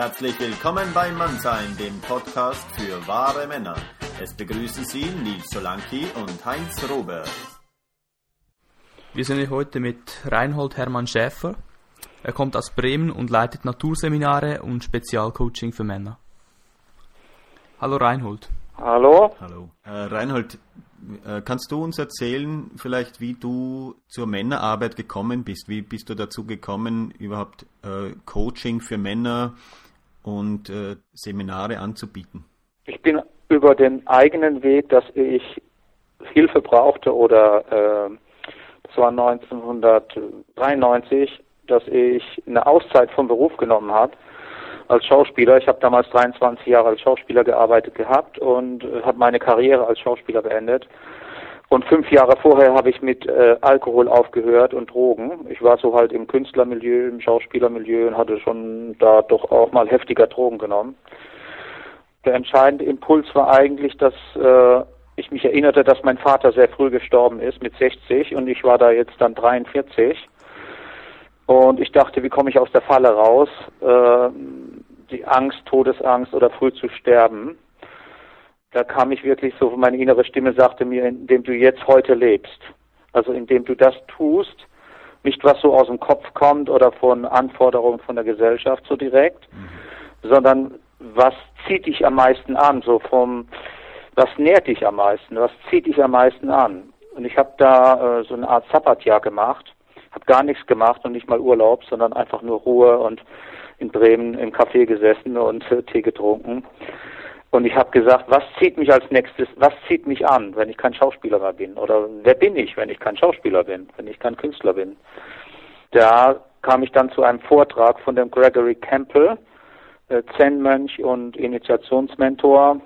Herzlich willkommen bei Mannsein, dem Podcast für wahre Männer. Es begrüßen Sie Nils Solanki und Heinz Robert. Wir sind heute mit Reinhold Hermann Schäfer. Er kommt aus Bremen und leitet Naturseminare und Spezialcoaching für Männer. Hallo Reinhold. Hallo. Hallo. Äh, Reinhold, äh, kannst du uns erzählen, vielleicht, wie du zur Männerarbeit gekommen bist? Wie bist du dazu gekommen, überhaupt äh, Coaching für Männer und äh, Seminare anzubieten? Ich bin über den eigenen Weg, dass ich Hilfe brauchte oder äh, das war 1993, dass ich eine Auszeit vom Beruf genommen habe als Schauspieler. Ich habe damals 23 Jahre als Schauspieler gearbeitet gehabt und äh, habe meine Karriere als Schauspieler beendet. Und fünf Jahre vorher habe ich mit äh, Alkohol aufgehört und Drogen. Ich war so halt im Künstlermilieu, im Schauspielermilieu und hatte schon da doch auch mal heftiger Drogen genommen. Der entscheidende Impuls war eigentlich, dass äh, ich mich erinnerte, dass mein Vater sehr früh gestorben ist, mit 60, und ich war da jetzt dann 43. Und ich dachte, wie komme ich aus der Falle raus? Äh, die Angst, Todesangst oder früh zu sterben. Da kam ich wirklich so, meine innere Stimme sagte mir, indem du jetzt heute lebst. Also indem du das tust, nicht was so aus dem Kopf kommt oder von Anforderungen von der Gesellschaft so direkt, mhm. sondern was zieht dich am meisten an, so vom, was nährt dich am meisten, was zieht dich am meisten an. Und ich habe da äh, so eine Art Sabbatjahr gemacht, habe gar nichts gemacht und nicht mal Urlaub, sondern einfach nur Ruhe und in Bremen im Café gesessen und äh, Tee getrunken. Und ich habe gesagt, was zieht mich als nächstes, was zieht mich an, wenn ich kein Schauspieler mehr bin? Oder wer bin ich, wenn ich kein Schauspieler bin, wenn ich kein Künstler bin? Da kam ich dann zu einem Vortrag von dem Gregory Campbell, äh, Zen-Mönch und Initiationsmentor.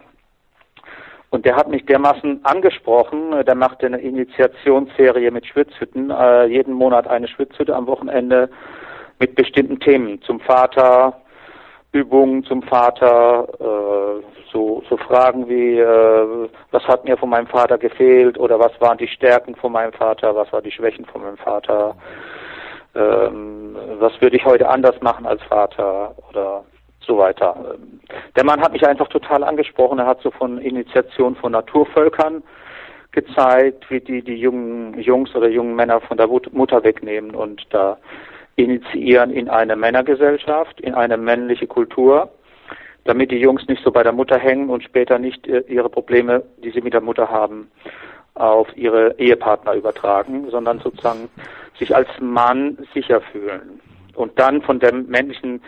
Und der hat mich dermaßen angesprochen. Der machte eine Initiationsserie mit Schwitzhütten, äh, jeden Monat eine Schwitzhütte am Wochenende mit bestimmten Themen zum Vater, Übungen zum Vater, äh, so, so Fragen wie, äh, was hat mir von meinem Vater gefehlt oder was waren die Stärken von meinem Vater, was waren die Schwächen von meinem Vater, ähm, was würde ich heute anders machen als Vater oder so weiter. Der Mann hat mich einfach total angesprochen. Er hat so von Initiation von Naturvölkern gezeigt, wie die die jungen Jungs oder jungen Männer von der Mutter wegnehmen und da initiieren in eine Männergesellschaft, in eine männliche Kultur, damit die Jungs nicht so bei der Mutter hängen und später nicht äh, ihre Probleme, die sie mit der Mutter haben, auf ihre Ehepartner übertragen, sondern sozusagen sich als Mann sicher fühlen und dann von der männlichen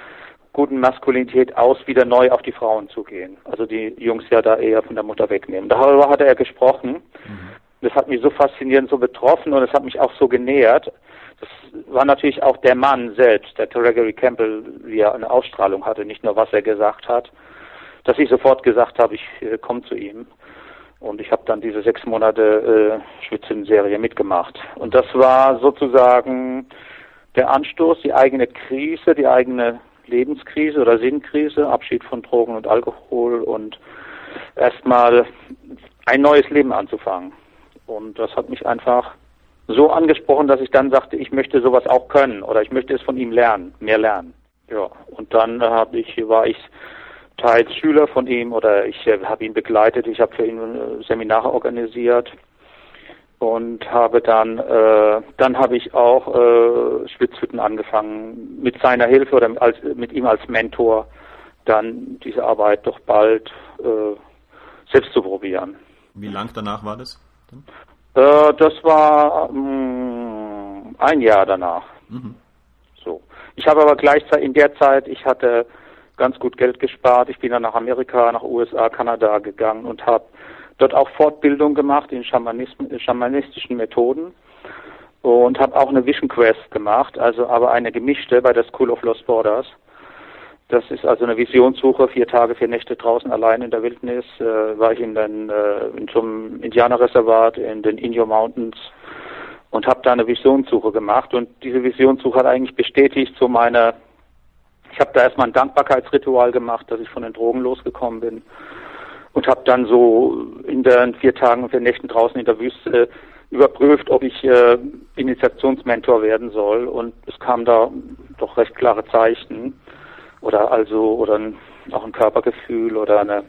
guten Maskulinität aus wieder neu auf die Frauen zugehen. Also die Jungs ja da eher von der Mutter wegnehmen. Darüber hat er gesprochen. Mhm. Das hat mich so faszinierend, so betroffen und es hat mich auch so genährt. Das war natürlich auch der Mann selbst, der Gregory Campbell, wie er eine Ausstrahlung hatte, nicht nur was er gesagt hat, dass ich sofort gesagt habe, ich äh, komme zu ihm. Und ich habe dann diese sechs Monate äh, Schwitzen-Serie mitgemacht. Und das war sozusagen der Anstoß, die eigene Krise, die eigene Lebenskrise oder Sinnkrise, Abschied von Drogen und Alkohol und erstmal ein neues Leben anzufangen. Und das hat mich einfach so angesprochen, dass ich dann sagte, ich möchte sowas auch können oder ich möchte es von ihm lernen, mehr lernen. Ja, und dann habe ich, war ich teils Schüler von ihm oder ich äh, habe ihn begleitet, ich habe für ihn äh, Seminare organisiert und habe dann äh, dann habe ich auch äh, Schwitzhütten angefangen mit seiner Hilfe oder als, mit ihm als Mentor dann diese Arbeit doch bald äh, selbst zu probieren. Wie lang danach war das? Dann? Äh, das war mh, mm, ein Jahr danach. Mhm. So. Ich habe aber gleichzeitig in der Zeit, ich hatte ganz gut Geld gespart. Ich bin dann nach Amerika, nach USA, Kanada gegangen und habe dort auch Fortbildung gemacht in schamanistischen Methoden und habe auch eine Vision Quest gemacht, also aber eine gemischte bei der School of Lost Borders. Das ist also eine Visionssuche, vier Tage, vier Nächte draußen allein in der Wildnis. Äh, war ich in, den, äh, in so einem Indianerreservat in den Inyo Mountains und habe da eine Visionssuche gemacht. Und diese Visionssuche hat eigentlich bestätigt so meine, ich habe da erstmal ein Dankbarkeitsritual gemacht, dass ich von den Drogen losgekommen bin und habe dann so in den vier Tagen und vier Nächten draußen in der Wüste überprüft, ob ich äh, Initiationsmentor werden soll. Und es kam da doch recht klare Zeichen. Oder also oder ein, auch ein Körpergefühl oder eine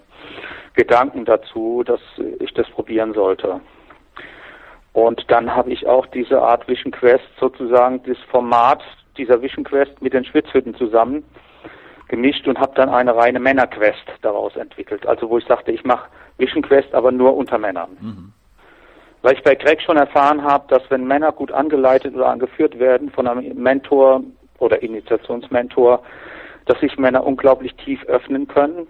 Gedanken dazu, dass ich das probieren sollte. Und dann habe ich auch diese Art Vision Quest sozusagen das Format dieser Vision Quest mit den Schwitzhütten zusammen gemischt und habe dann eine reine Männerquest daraus entwickelt. Also wo ich sagte, ich mache Vision Quest, aber nur unter Männern. Mhm. Weil ich bei Greg schon erfahren habe, dass wenn Männer gut angeleitet oder angeführt werden von einem Mentor oder Initiationsmentor, dass sich Männer unglaublich tief öffnen können,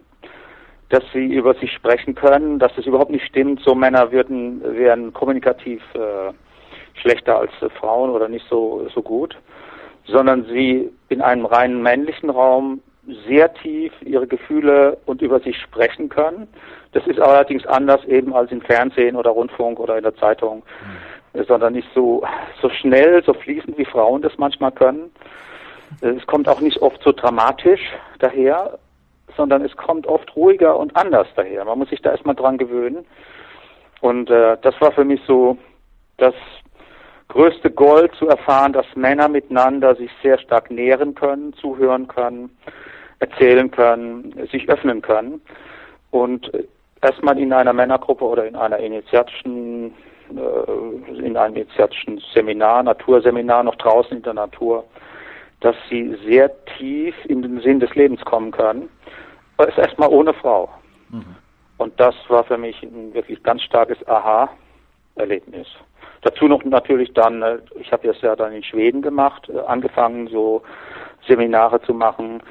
dass sie über sich sprechen können, dass es überhaupt nicht stimmt, so Männer würden, wären kommunikativ äh, schlechter als äh, Frauen oder nicht so, so gut, sondern sie in einem reinen männlichen Raum sehr tief ihre Gefühle und über sich sprechen können. Das ist allerdings anders eben als im Fernsehen oder Rundfunk oder in der Zeitung, mhm. sondern nicht so, so schnell, so fließend wie Frauen das manchmal können. Es kommt auch nicht oft so dramatisch daher, sondern es kommt oft ruhiger und anders daher. Man muss sich da erstmal dran gewöhnen. Und äh, das war für mich so das größte Gold zu erfahren, dass Männer miteinander sich sehr stark nähren können, zuhören können, erzählen können, sich öffnen können. Und erstmal in einer Männergruppe oder in einer initiatischen, äh, in einem initiatischen Seminar, Naturseminar noch draußen in der Natur, dass sie sehr tief in den Sinn des Lebens kommen können ist erstmal ohne Frau. Mhm. Und das war für mich ein wirklich ganz starkes Aha-Erlebnis. Dazu noch natürlich dann, äh, ich habe das ja dann in Schweden gemacht, äh, angefangen so Seminare zu machen.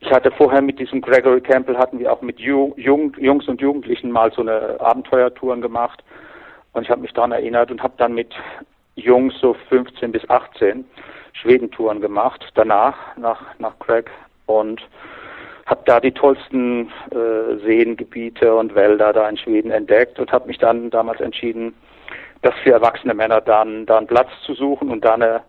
Ich hatte vorher mit diesem Gregory Campbell hatten wir auch mit Jung, Jungs und Jugendlichen mal so eine Abenteuertouren gemacht. Und ich habe mich daran erinnert und habe dann mit Jungs so 15 bis 18 Schwedentouren gemacht, danach nach, nach Craig. Und habe da die tollsten äh, Seengebiete und Wälder da in Schweden entdeckt und habe mich dann damals entschieden, das für erwachsene Männer dann, dann Platz zu suchen und dann eine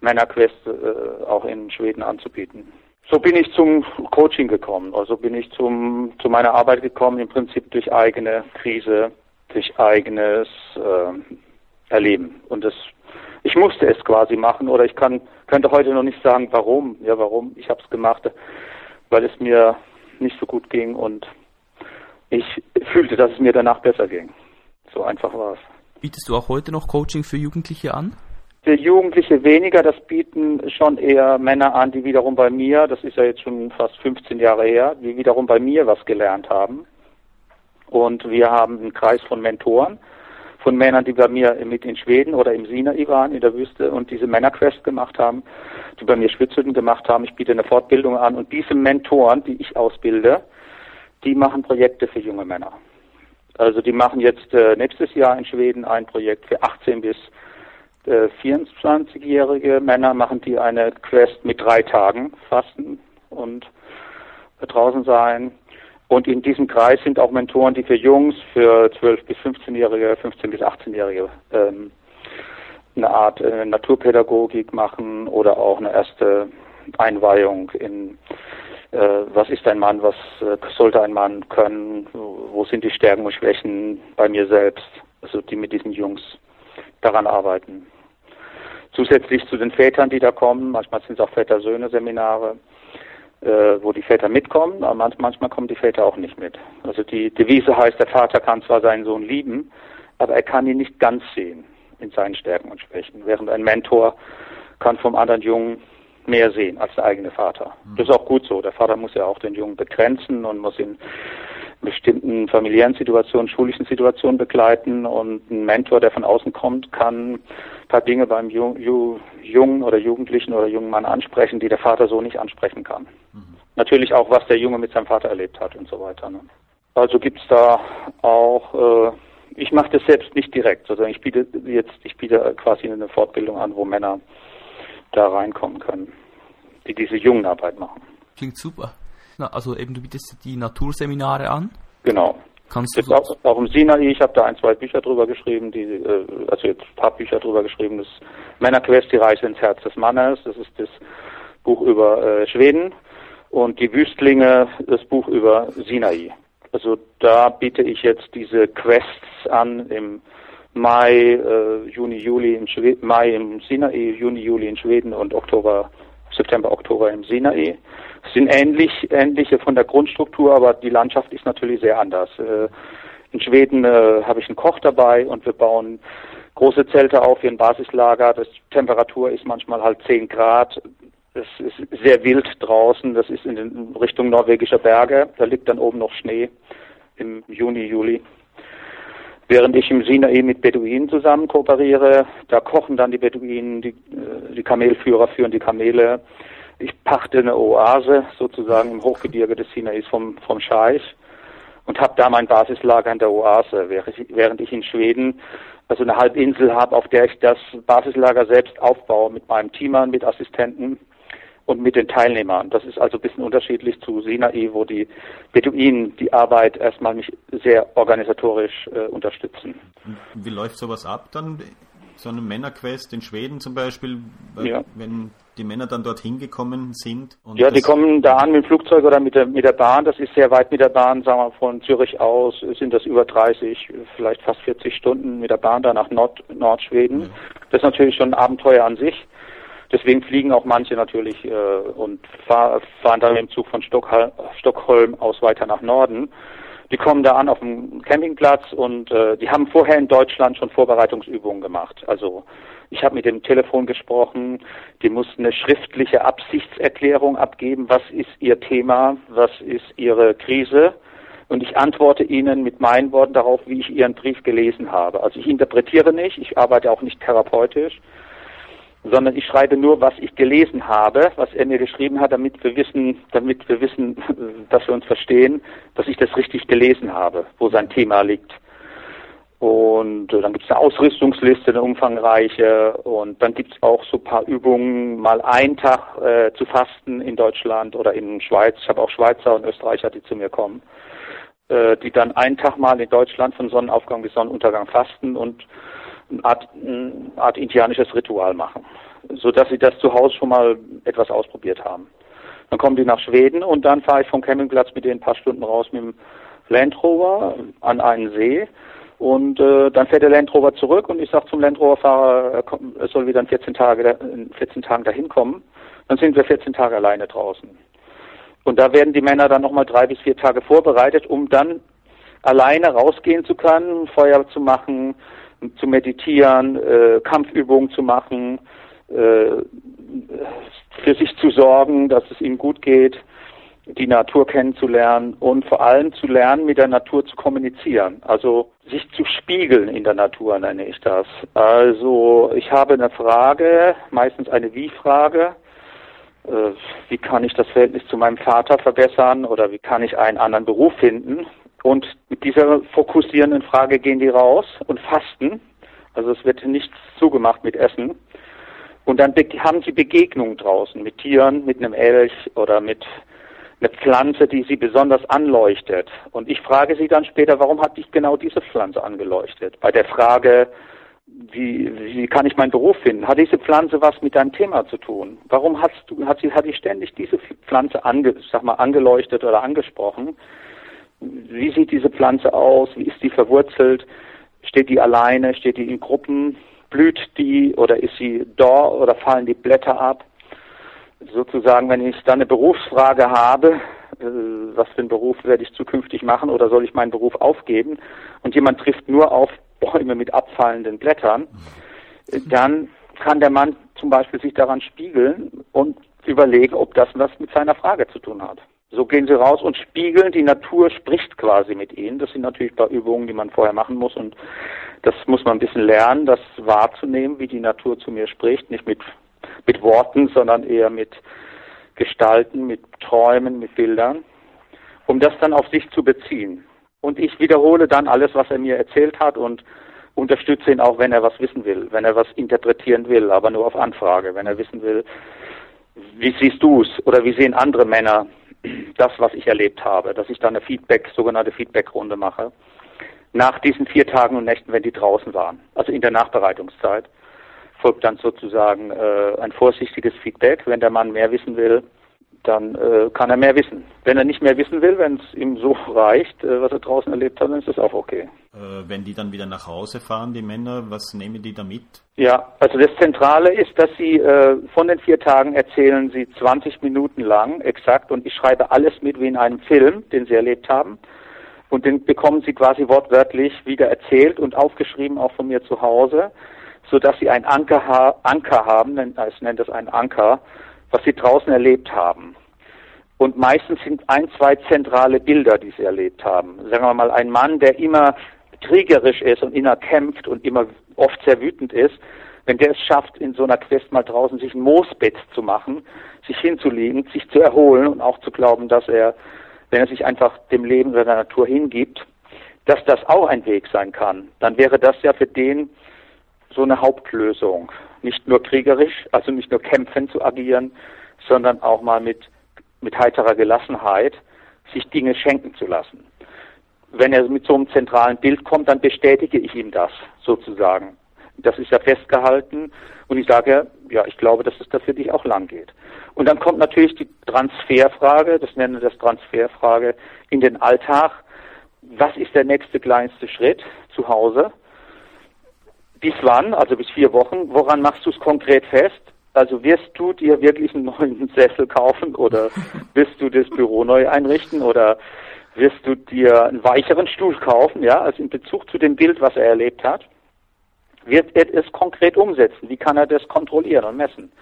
Männerquest äh, auch in Schweden anzubieten. So bin ich zum Coaching gekommen, also bin ich zum, zu meiner Arbeit gekommen, im Prinzip durch eigene Krise, durch eigenes äh, Erleben. Und das, ich musste es quasi machen oder ich kann, könnte heute noch nicht sagen, warum. Ja, warum? Ich habe es gemacht weil es mir nicht so gut ging und ich fühlte, dass es mir danach besser ging. So einfach war es. Bietest du auch heute noch Coaching für Jugendliche an? Für Jugendliche weniger, das bieten schon eher Männer an, die wiederum bei mir, das ist ja jetzt schon fast 15 Jahre her, die wiederum bei mir was gelernt haben. Und wir haben einen Kreis von Mentoren, von Männern, die bei mir mit in Schweden oder im Sinai waren, in der Wüste und diese Männerquest gemacht haben, die bei mir Schwitzhütten gemacht haben. Ich biete eine Fortbildung an und diese Mentoren, die ich ausbilde, die machen Projekte für junge Männer. Also die machen jetzt äh, nächstes Jahr in Schweden ein Projekt für 18 bis äh, 24-jährige Männer, machen die eine Quest mit drei Tagen Fasten und draußen sein. Und in diesem Kreis sind auch Mentoren, die für Jungs, für 12 bis 15-Jährige, 15 bis 18-Jährige ähm, eine Art äh, Naturpädagogik machen oder auch eine erste Einweihung in äh, was ist ein Mann, was äh, sollte ein Mann können, wo sind die Stärken und Schwächen bei mir selbst, also die mit diesen Jungs daran arbeiten. Zusätzlich zu den Vätern, die da kommen, manchmal sind es auch Väter-Söhne-Seminare, wo die Väter mitkommen, aber manchmal kommen die Väter auch nicht mit. Also die Devise heißt, der Vater kann zwar seinen Sohn lieben, aber er kann ihn nicht ganz sehen in seinen Stärken und Schwächen, während ein Mentor kann vom anderen Jungen mehr sehen als der eigene Vater. Mhm. Das ist auch gut so. Der Vater muss ja auch den Jungen begrenzen und muss ihn bestimmten familiären Situationen, schulischen Situationen begleiten und ein Mentor, der von außen kommt, kann ein paar Dinge beim Jungen oder Jugendlichen oder jungen Mann ansprechen, die der Vater so nicht ansprechen kann. Mhm. Natürlich auch, was der Junge mit seinem Vater erlebt hat und so weiter. Ne? Also gibt's da auch, äh, ich mache das selbst nicht direkt, sondern ich biete jetzt, ich biete quasi eine Fortbildung an, wo Männer da reinkommen können, die diese Jungenarbeit machen. Klingt super also eben du bietest die Naturseminare an. Genau. Kannst du auch, auch im Sinai, ich habe da ein, zwei Bücher drüber geschrieben, die, äh, also jetzt ein paar Bücher drüber geschrieben, das Männerquest, die Reise ins Herz des Mannes, das ist das Buch über äh, Schweden und die Wüstlinge, das Buch über Sinai. Also da biete ich jetzt diese Quests an im Mai, äh, Juni, Juli in Schweden, Mai im Sinai, Juni, Juli in Schweden und Oktober September, Oktober im Sinai. Es sind ähnlich, ähnliche von der Grundstruktur, aber die Landschaft ist natürlich sehr anders. Äh, in Schweden äh, habe ich einen Koch dabei und wir bauen große Zelte auf wie ein Basislager. Die Temperatur ist manchmal halt 10 Grad. Es ist sehr wild draußen. Das ist in Richtung norwegischer Berge. Da liegt dann oben noch Schnee im Juni, Juli. Während ich im Sinai mit Beduinen zusammen kooperiere, da kochen dann die Beduinen, die, äh, die Kamelführer führen die Kamele. Ich pachte eine Oase sozusagen im Hochgebirge des Sinais vom, vom Scheich und habe da mein Basislager in der Oase, während ich in Schweden also eine Halbinsel habe, auf der ich das Basislager selbst aufbaue mit meinem Teamern, mit Assistenten und mit den Teilnehmern. Das ist also ein bisschen unterschiedlich zu Sinai, wo die Beduinen die Arbeit erstmal mich sehr organisatorisch äh, unterstützen. Wie läuft sowas ab dann? So eine Männerquest in Schweden zum Beispiel, ja. wenn die Männer dann dorthin gekommen sind? ja, die kommen da an mit dem Flugzeug oder mit der, mit der Bahn. Das ist sehr weit mit der Bahn, sagen wir von Zürich aus sind das über 30, vielleicht fast 40 Stunden mit der Bahn da nach Nord, Nordschweden. Ja. Das ist natürlich schon ein Abenteuer an sich. Deswegen fliegen auch manche natürlich äh, und fahr, fahren dann im Zug von Stockholm, Stockholm aus weiter nach Norden. Die kommen da an auf dem Campingplatz und äh, die haben vorher in Deutschland schon Vorbereitungsübungen gemacht. Also ich habe mit dem Telefon gesprochen, die mussten eine schriftliche Absichtserklärung abgeben, was ist ihr Thema, was ist ihre Krise. Und ich antworte Ihnen mit meinen Worten darauf, wie ich Ihren Brief gelesen habe. Also ich interpretiere nicht, ich arbeite auch nicht therapeutisch, sondern ich schreibe nur, was ich gelesen habe, was er mir geschrieben hat, damit wir wissen, damit wir wissen, dass wir uns verstehen, dass ich das richtig gelesen habe, wo sein Thema liegt. Und äh, dann gibt es eine Ausrüstungsliste, eine umfangreiche. Und dann gibt es auch so paar Übungen, mal einen Tag äh, zu fasten in Deutschland oder in Schweiz. Ich habe auch Schweizer und Österreicher, die zu mir kommen, äh, die dann einen Tag mal in Deutschland von Sonnenaufgang bis Sonnenuntergang fasten und eine Art, eine Art indianisches Ritual machen, so dass sie das zu Hause schon mal etwas ausprobiert haben. Dann kommen die nach Schweden und dann fahre ich vom Campingplatz mit denen ein paar Stunden raus mit dem Land Rover an einen See und äh, dann fährt der Land Rover zurück und ich sage zum Land Rover-Fahrer, er soll wieder in 14, Tage, in 14 Tagen dahin kommen. Dann sind wir 14 Tage alleine draußen. Und da werden die Männer dann nochmal drei bis vier Tage vorbereitet, um dann alleine rausgehen zu können, Feuer zu machen, zu meditieren, äh, Kampfübungen zu machen, äh, für sich zu sorgen, dass es ihnen gut geht, die Natur kennenzulernen und vor allem zu lernen, mit der Natur zu kommunizieren. Also sich zu spiegeln in der Natur nenne ich das. Also ich habe eine Frage, meistens eine Wie-Frage. Äh, wie kann ich das Verhältnis zu meinem Vater verbessern oder wie kann ich einen anderen Beruf finden? Und mit dieser fokussierenden Frage gehen die raus und fasten. Also es wird nichts zugemacht mit Essen. Und dann haben sie Begegnungen draußen mit Tieren, mit einem Elch oder mit einer Pflanze, die sie besonders anleuchtet. Und ich frage sie dann später, warum hat dich genau diese Pflanze angeleuchtet? Bei der Frage, wie, wie kann ich meinen Beruf finden? Hat diese Pflanze was mit deinem Thema zu tun? Warum hast du, hat sie, hat sie ständig diese Pflanze ange, sag mal, angeleuchtet oder angesprochen? Wie sieht diese Pflanze aus? Wie ist die verwurzelt? Steht die alleine? Steht die in Gruppen? Blüht die oder ist sie dort oder fallen die Blätter ab? Sozusagen, wenn ich dann eine Berufsfrage habe, äh, was für einen Beruf werde ich zukünftig machen oder soll ich meinen Beruf aufgeben? Und jemand trifft nur auf Bäume mit abfallenden Blättern, dann kann der Mann zum Beispiel sich daran spiegeln und überlegen, ob das was mit seiner Frage zu tun hat. So gehen sie raus und spiegeln, die Natur spricht quasi mit ihnen. Das sind natürlich ein paar Übungen, die man vorher machen muss. Und das muss man ein bisschen lernen, das wahrzunehmen, wie die Natur zu mir spricht, nicht mit, mit Worten, sondern eher mit Gestalten, mit Träumen, mit Bildern, um das dann auf sich zu beziehen. Und ich wiederhole dann alles, was er mir erzählt hat und unterstütze ihn auch, wenn er was wissen will, wenn er was interpretieren will, aber nur auf Anfrage, wenn er wissen will, wie siehst du es oder wie sehen andere Männer das, was ich erlebt habe, dass ich dann eine Feedback, sogenannte Feedbackrunde mache. Nach diesen vier Tagen und Nächten, wenn die draußen waren, also in der Nachbereitungszeit, folgt dann sozusagen äh, ein vorsichtiges Feedback. Wenn der Mann mehr wissen will, dann äh, kann er mehr wissen. Wenn er nicht mehr wissen will, wenn es ihm so reicht, äh, was er draußen erlebt hat, dann ist das auch okay. Äh, wenn die dann wieder nach Hause fahren, die Männer, was nehmen die da mit? Ja, also das Zentrale ist, dass sie äh, von den vier Tagen erzählen sie 20 Minuten lang exakt und ich schreibe alles mit wie in einem Film, den sie erlebt haben. Und den bekommen sie quasi wortwörtlich wieder erzählt und aufgeschrieben auch von mir zu Hause, so dass sie einen Anker, ha Anker haben, ich nenne das einen Anker, was sie draußen erlebt haben. Und meistens sind ein, zwei zentrale Bilder, die sie erlebt haben. Sagen wir mal, ein Mann, der immer kriegerisch ist und immer kämpft und immer oft sehr wütend ist, wenn der es schafft, in so einer Quest mal draußen sich ein Moosbett zu machen, sich hinzulegen, sich zu erholen und auch zu glauben, dass er, wenn er sich einfach dem Leben der Natur hingibt, dass das auch ein Weg sein kann, dann wäre das ja für den so eine Hauptlösung. Nicht nur kriegerisch, also nicht nur kämpfen zu agieren, sondern auch mal mit, mit heiterer Gelassenheit sich Dinge schenken zu lassen. Wenn er mit so einem zentralen Bild kommt, dann bestätige ich ihm das sozusagen. Das ist ja festgehalten und ich sage, ja, ich glaube, dass es da für dich auch lang geht. Und dann kommt natürlich die Transferfrage, das nenne ich das Transferfrage in den Alltag. Was ist der nächste kleinste Schritt zu Hause? Bis wann? Also bis vier Wochen. Woran machst du es konkret fest? Also wirst du dir wirklich einen neuen Sessel kaufen oder wirst du das Büro neu einrichten oder wirst du dir einen weicheren Stuhl kaufen, ja, also in Bezug zu dem Bild, was er erlebt hat, wird er es konkret umsetzen. Wie kann er das kontrollieren und messen?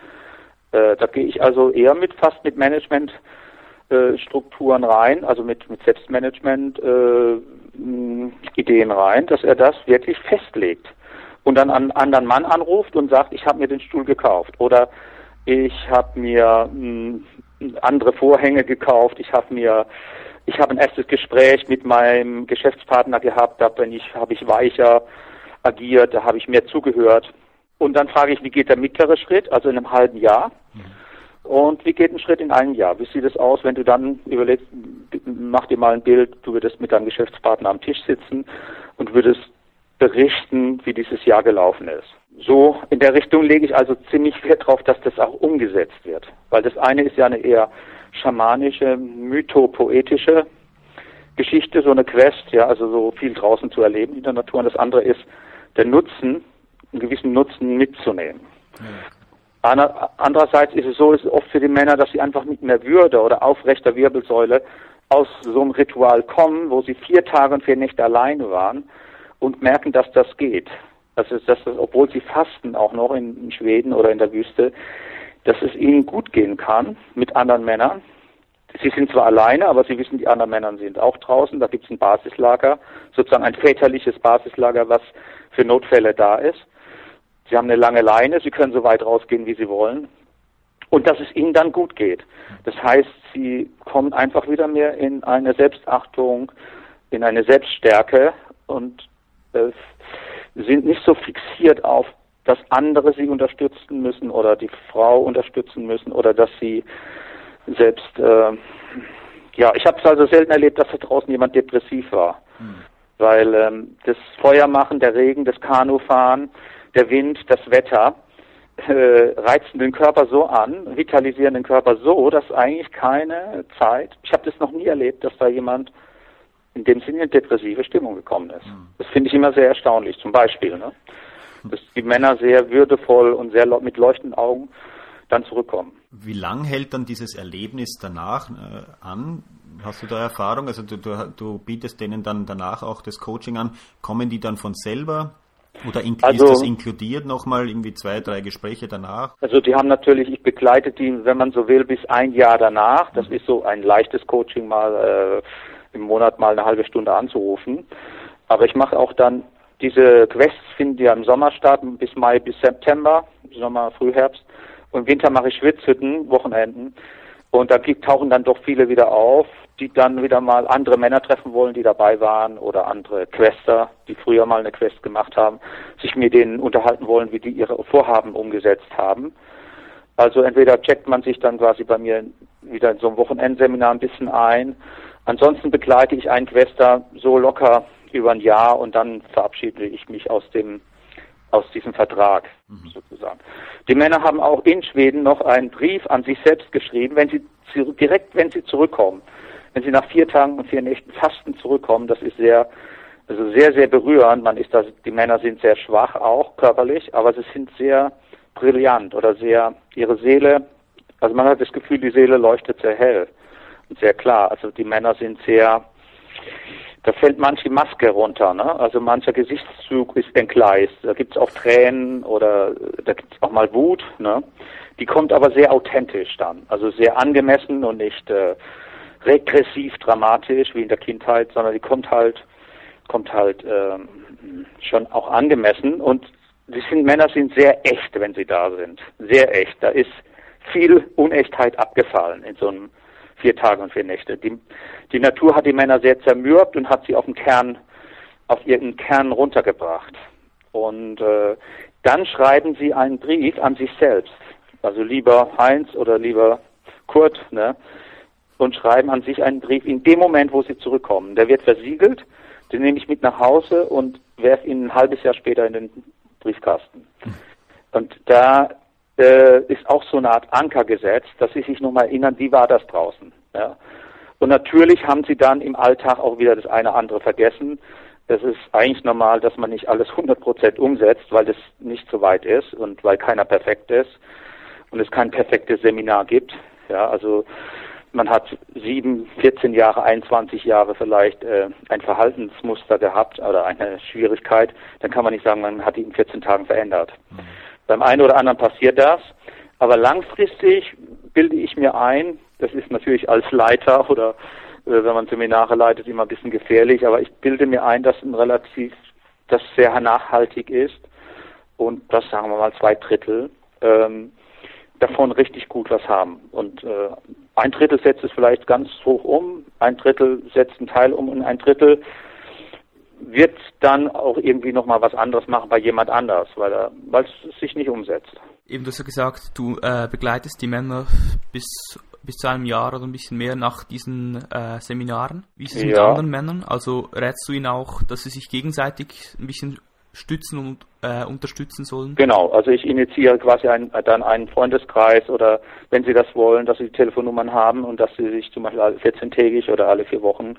Äh, da gehe ich also eher mit fast mit Managementstrukturen äh, rein, also mit, mit Selbstmanagement äh, Ideen rein, dass er das wirklich festlegt und dann einen anderen Mann anruft und sagt, ich habe mir den Stuhl gekauft oder ich habe mir mh, hm, andere Vorhänge gekauft, ich habe mir ich habe ein erstes Gespräch mit meinem Geschäftspartner gehabt, da bin ich habe ich weicher agiert, da habe ich mehr zugehört und dann frage ich, wie geht der mittlere Schritt, also in einem halben Jahr? Und wie geht ein Schritt in einem Jahr? Wie sieht es aus, wenn du dann überlegst, mach dir mal ein Bild, du würdest mit deinem Geschäftspartner am Tisch sitzen und würdest berichten, wie dieses Jahr gelaufen ist. So in der Richtung lege ich also ziemlich Wert darauf, dass das auch umgesetzt wird. Weil das eine ist ja eine eher schamanische, mythopoetische Geschichte, so eine Quest, ja, also so viel draußen zu erleben in der Natur. Und das andere ist der Nutzen, einen gewissen Nutzen mitzunehmen. Mhm. Andererseits ist es so, ist es oft für die Männer, dass sie einfach mit mehr Würde oder aufrechter Wirbelsäule aus so einem Ritual kommen, wo sie vier Tage und vier Nächte alleine waren und merken, dass das geht. Also dass das, obwohl sie fasten auch noch in, in Schweden oder in der Wüste, dass es ihnen gut gehen kann mit anderen Männern. Sie sind zwar alleine, aber sie wissen, die anderen Männer sind auch draußen. Da gibt es ein Basislager, sozusagen ein väterliches Basislager, was für Notfälle da ist. Sie haben eine lange Leine, sie können so weit rausgehen, wie sie wollen. Und dass es ihnen dann gut geht. Das heißt, sie kommen einfach wieder mehr in eine Selbstachtung, in eine Selbststärke und äh, sind nicht so fixiert auf, dass andere sie unterstützen müssen oder die Frau unterstützen müssen oder dass sie selbst, äh, ja, ich habe es also selten erlebt, dass da draußen jemand depressiv war. Hm. Weil ähm, das Feuermachen, der Regen, das Kanufahren, der Wind, das Wetter äh, reizen den Körper so an, vitalisieren den Körper so, dass eigentlich keine Zeit, ich habe das noch nie erlebt, dass da jemand in dem Sinne eine depressive Stimmung gekommen ist. Mhm. Das finde ich immer sehr erstaunlich. Zum Beispiel, ne? dass die Männer sehr würdevoll und sehr mit leuchtenden Augen dann zurückkommen. Wie lang hält dann dieses Erlebnis danach äh, an? Hast du da Erfahrung? Also du, du, du, bietest denen dann danach auch das Coaching an. Kommen die dann von selber? Oder in, also, ist das inkludiert nochmal irgendwie zwei, drei Gespräche danach? Also die haben natürlich, ich begleite die, wenn man so will, bis ein Jahr danach. Das mhm. ist so ein leichtes Coaching mal. Äh, im Monat mal eine halbe Stunde anzurufen. Aber ich mache auch dann diese Quests finden ja im Sommer statt, bis Mai bis September, Sommer, Frühherbst. Und im Winter mache ich Schwitzhütten, Wochenenden. Und da tauchen dann doch viele wieder auf, die dann wieder mal andere Männer treffen wollen, die dabei waren oder andere Quester, die früher mal eine Quest gemacht haben, sich mit denen unterhalten wollen, wie die ihre Vorhaben umgesetzt haben. Also entweder checkt man sich dann quasi bei mir wieder in so einem Wochenendseminar ein bisschen ein Ansonsten begleite ich einen Quester so locker über ein Jahr und dann verabschiede ich mich aus dem aus diesem Vertrag mhm. sozusagen. Die Männer haben auch in Schweden noch einen Brief an sich selbst geschrieben, wenn sie direkt, wenn sie zurückkommen, wenn sie nach vier Tagen und vier Nächten Fasten zurückkommen, das ist sehr, also sehr, sehr berührend. Man ist da, die Männer sind sehr schwach auch körperlich, aber sie sind sehr brillant oder sehr, ihre Seele, also man hat das Gefühl, die Seele leuchtet sehr hell sehr klar. Also die Männer sind sehr, da fällt manche Maske runter, ne? Also mancher Gesichtszug ist entgleist. Da gibt es auch Tränen oder da gibt es auch mal Wut, ne? Die kommt aber sehr authentisch dann, also sehr angemessen und nicht äh, regressiv dramatisch wie in der Kindheit, sondern die kommt halt kommt halt ähm, schon auch angemessen und die sind, Männer sind sehr echt, wenn sie da sind. Sehr echt. Da ist viel Unechtheit abgefallen in so einem vier Tage und vier Nächte. Die, die Natur hat die Männer sehr zermürbt und hat sie auf den Kern, auf ihren Kern runtergebracht. Und äh, dann schreiben sie einen Brief an sich selbst. Also lieber Heinz oder lieber Kurt, ne? Und schreiben an sich einen Brief in dem Moment, wo sie zurückkommen. Der wird versiegelt, den nehme ich mit nach Hause und werfe ihn ein halbes Jahr später in den Briefkasten. Und da äh, ist auch so eine Art Anker gesetzt, dass sie sich nochmal erinnern, wie war das draußen. Ja? Und natürlich haben sie dann im Alltag auch wieder das eine andere vergessen. Es ist eigentlich normal, dass man nicht alles 100% umsetzt, weil das nicht so weit ist und weil keiner perfekt ist und es kein perfektes Seminar gibt. Ja, also man hat sieben, 14 Jahre, 21 Jahre vielleicht äh, ein Verhaltensmuster gehabt oder eine Schwierigkeit, dann kann man nicht sagen, man hat die in 14 Tagen verändert. Mhm. Beim einen oder anderen passiert das, aber langfristig bilde ich mir ein, das ist natürlich als Leiter oder äh, wenn man Seminare leitet immer ein bisschen gefährlich, aber ich bilde mir ein, dass ein relativ, das sehr nachhaltig ist und das sagen wir mal zwei Drittel ähm, davon richtig gut was haben. Und äh, ein Drittel setzt es vielleicht ganz hoch um, ein Drittel setzt einen Teil um und ein Drittel wird dann auch irgendwie nochmal was anderes machen bei jemand anders, weil, er, weil es sich nicht umsetzt. Eben, du hast ja gesagt, du äh, begleitest die Männer bis, bis zu einem Jahr oder ein bisschen mehr nach diesen äh, Seminaren. Wie ist es ja. mit anderen Männern? Also rätst du ihnen auch, dass sie sich gegenseitig ein bisschen stützen und äh, unterstützen sollen? Genau, also ich initiiere quasi ein, dann einen Freundeskreis oder wenn sie das wollen, dass sie die Telefonnummern haben und dass sie sich zum Beispiel alle 14-tägig oder alle vier Wochen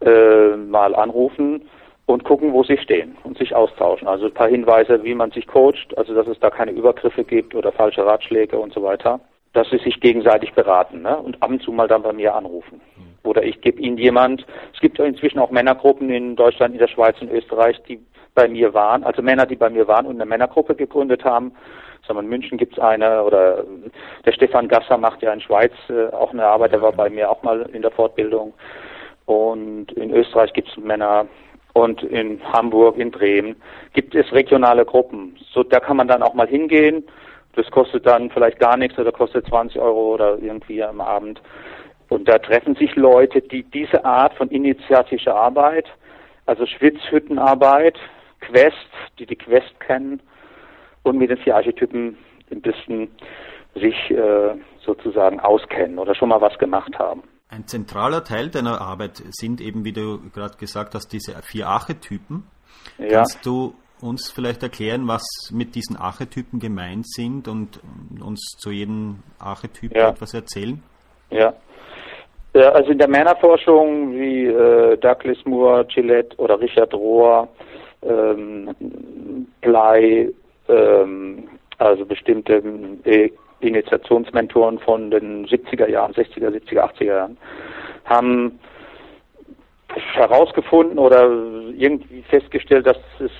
äh, mal anrufen und gucken, wo sie stehen und sich austauschen. Also ein paar Hinweise, wie man sich coacht, also dass es da keine Übergriffe gibt oder falsche Ratschläge und so weiter, dass sie sich gegenseitig beraten ne? und ab und zu mal dann bei mir anrufen. Mhm. Oder ich gebe ihnen jemand, es gibt inzwischen auch Männergruppen in Deutschland, in der Schweiz und Österreich, die bei mir waren, also Männer, die bei mir waren und eine Männergruppe gegründet haben. Sagen wir, in München gibt es eine oder der Stefan Gasser macht ja in Schweiz äh, auch eine Arbeit, der war bei mir auch mal in der Fortbildung. Und in Österreich gibt es Männer und in Hamburg, in Bremen gibt es regionale Gruppen. So, da kann man dann auch mal hingehen. Das kostet dann vielleicht gar nichts oder kostet 20 Euro oder irgendwie am Abend. Und da treffen sich Leute, die diese Art von initiatischer Arbeit, also Schwitzhüttenarbeit, Quest, die die Quest kennen und mit den vier Archetypen ein bisschen sich äh, sozusagen auskennen oder schon mal was gemacht haben. Ein zentraler Teil deiner Arbeit sind eben, wie du gerade gesagt hast, diese vier Archetypen. Ja. Kannst du uns vielleicht erklären, was mit diesen Archetypen gemeint sind und uns zu jedem Archetyp ja. etwas erzählen? Ja. ja. Also in der Männerforschung wie äh, Douglas Moore, Gillette oder Richard Rohr, ähm, Blei, ähm, also bestimmte äh, Initiationsmentoren von den 70er Jahren, 60er, 70er, 80er Jahren, haben herausgefunden oder irgendwie festgestellt, dass es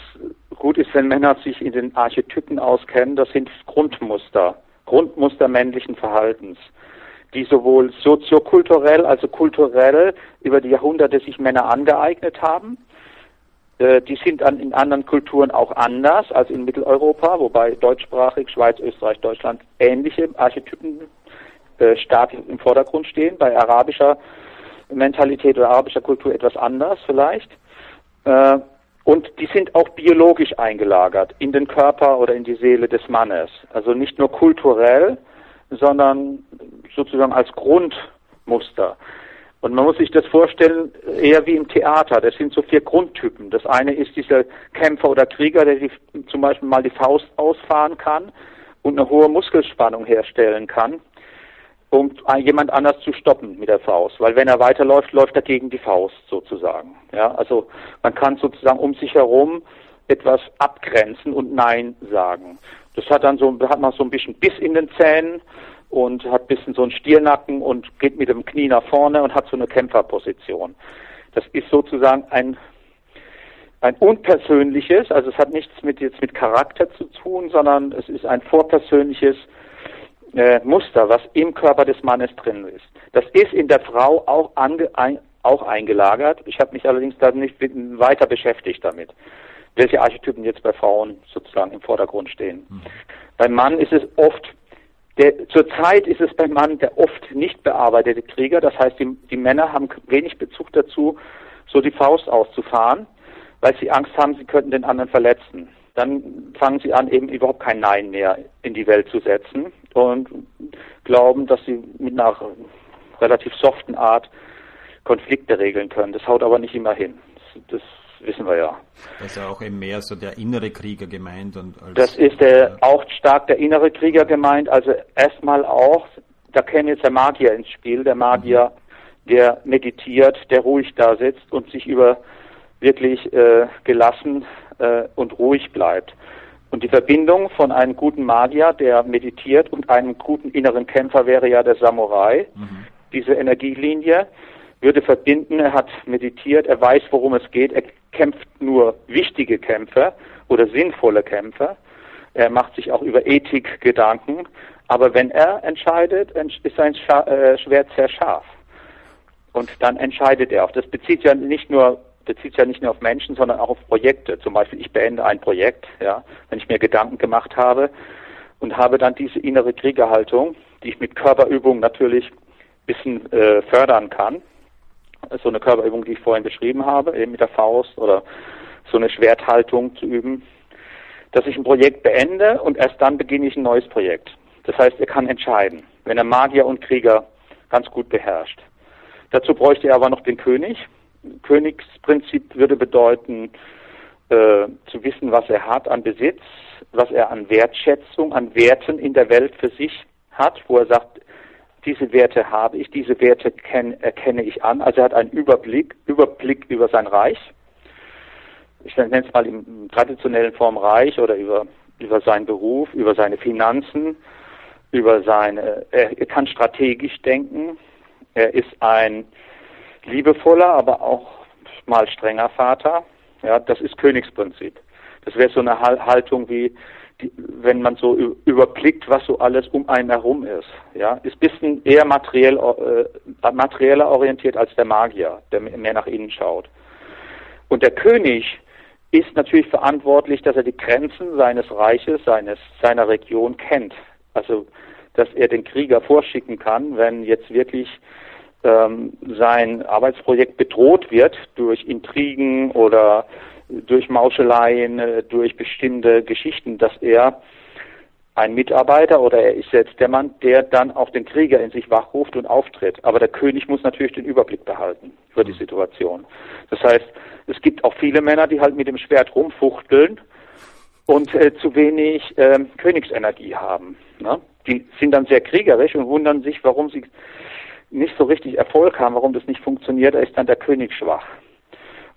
gut ist, wenn Männer sich in den Archetypen auskennen. Das sind Grundmuster, Grundmuster männlichen Verhaltens, die sowohl soziokulturell, also kulturell über die Jahrhunderte sich Männer angeeignet haben, die sind an, in anderen Kulturen auch anders als in Mitteleuropa, wobei deutschsprachig, Schweiz, Österreich, Deutschland ähnliche Archetypen äh, stark im Vordergrund stehen. Bei arabischer Mentalität oder arabischer Kultur etwas anders vielleicht. Äh, und die sind auch biologisch eingelagert in den Körper oder in die Seele des Mannes. Also nicht nur kulturell, sondern sozusagen als Grundmuster. Und man muss sich das vorstellen, eher wie im Theater. Das sind so vier Grundtypen. Das eine ist dieser Kämpfer oder Krieger, der die, zum Beispiel mal die Faust ausfahren kann und eine hohe Muskelspannung herstellen kann, um jemand anders zu stoppen mit der Faust. Weil wenn er weiterläuft, läuft er gegen die Faust sozusagen. Ja, also man kann sozusagen um sich herum etwas abgrenzen und Nein sagen. Das hat dann so, hat man so ein bisschen Biss in den Zähnen und hat ein bisschen so einen Stiernacken und geht mit dem Knie nach vorne und hat so eine Kämpferposition. Das ist sozusagen ein ein unpersönliches, also es hat nichts mit jetzt mit Charakter zu tun, sondern es ist ein vorpersönliches äh, Muster, was im Körper des Mannes drin ist. Das ist in der Frau auch, ange, ein, auch eingelagert. Ich habe mich allerdings da nicht weiter beschäftigt damit, welche Archetypen jetzt bei Frauen sozusagen im Vordergrund stehen. Mhm. Beim Mann ist es oft der, zurzeit ist es beim Mann der oft nicht bearbeitete Krieger. Das heißt, die, die Männer haben wenig Bezug dazu, so die Faust auszufahren weil sie Angst haben, sie könnten den anderen verletzen. Dann fangen sie an, eben überhaupt kein Nein mehr in die Welt zu setzen und glauben, dass sie mit einer relativ soften Art Konflikte regeln können. Das haut aber nicht immer hin. Das, das wissen wir ja. Das ist ja auch eben mehr so der innere Krieger gemeint. Und das ist der, auch stark der innere Krieger gemeint. Also erstmal auch, da käme jetzt der Magier ins Spiel, der Magier, mhm. der meditiert, der ruhig da sitzt und sich über wirklich äh, gelassen äh, und ruhig bleibt. Und die Verbindung von einem guten Magier, der meditiert, und einem guten inneren Kämpfer wäre ja der Samurai. Mhm. Diese Energielinie würde verbinden, er hat meditiert, er weiß, worum es geht, er kämpft nur wichtige Kämpfe oder sinnvolle Kämpfe. Er macht sich auch über Ethik Gedanken. Aber wenn er entscheidet, ist sein äh, Schwert sehr scharf. Und dann entscheidet er auch. Das bezieht ja nicht nur bezieht ja nicht nur auf Menschen, sondern auch auf Projekte. Zum Beispiel, ich beende ein Projekt, ja, wenn ich mir Gedanken gemacht habe und habe dann diese innere Kriegerhaltung, die ich mit Körperübung natürlich ein bisschen äh, fördern kann. So eine Körperübung, die ich vorhin beschrieben habe, eben mit der Faust oder so eine Schwerthaltung zu üben, dass ich ein Projekt beende und erst dann beginne ich ein neues Projekt. Das heißt, er kann entscheiden, wenn er Magier und Krieger ganz gut beherrscht. Dazu bräuchte er aber noch den König, Königsprinzip würde bedeuten, äh, zu wissen, was er hat an Besitz, was er an Wertschätzung, an Werten in der Welt für sich hat, wo er sagt, diese Werte habe ich, diese Werte kenn, erkenne ich an. Also er hat einen Überblick, Überblick über sein Reich. Ich nenne es mal im traditionellen Form Reich oder über, über seinen Beruf, über seine Finanzen, über seine, er, er kann strategisch denken. Er ist ein liebevoller, aber auch mal strenger Vater. Ja, das ist Königsprinzip. Das wäre so eine Haltung wie, wenn man so überblickt, was so alles um einen herum ist. Ja, ist ein bisschen eher materiell, äh, materieller orientiert als der Magier, der mehr nach innen schaut. Und der König ist natürlich verantwortlich, dass er die Grenzen seines Reiches, seines, seiner Region kennt. Also, dass er den Krieger vorschicken kann, wenn jetzt wirklich ähm, sein Arbeitsprojekt bedroht wird durch Intrigen oder durch Mauscheleien, äh, durch bestimmte Geschichten, dass er ein Mitarbeiter oder er ist selbst der Mann, der dann auch den Krieger in sich wachruft und auftritt. Aber der König muss natürlich den Überblick behalten über die Situation. Das heißt, es gibt auch viele Männer, die halt mit dem Schwert rumfuchteln und äh, zu wenig äh, Königsenergie haben. Ne? Die sind dann sehr kriegerisch und wundern sich, warum sie nicht so richtig Erfolg haben, warum das nicht funktioniert, da ist dann der König schwach.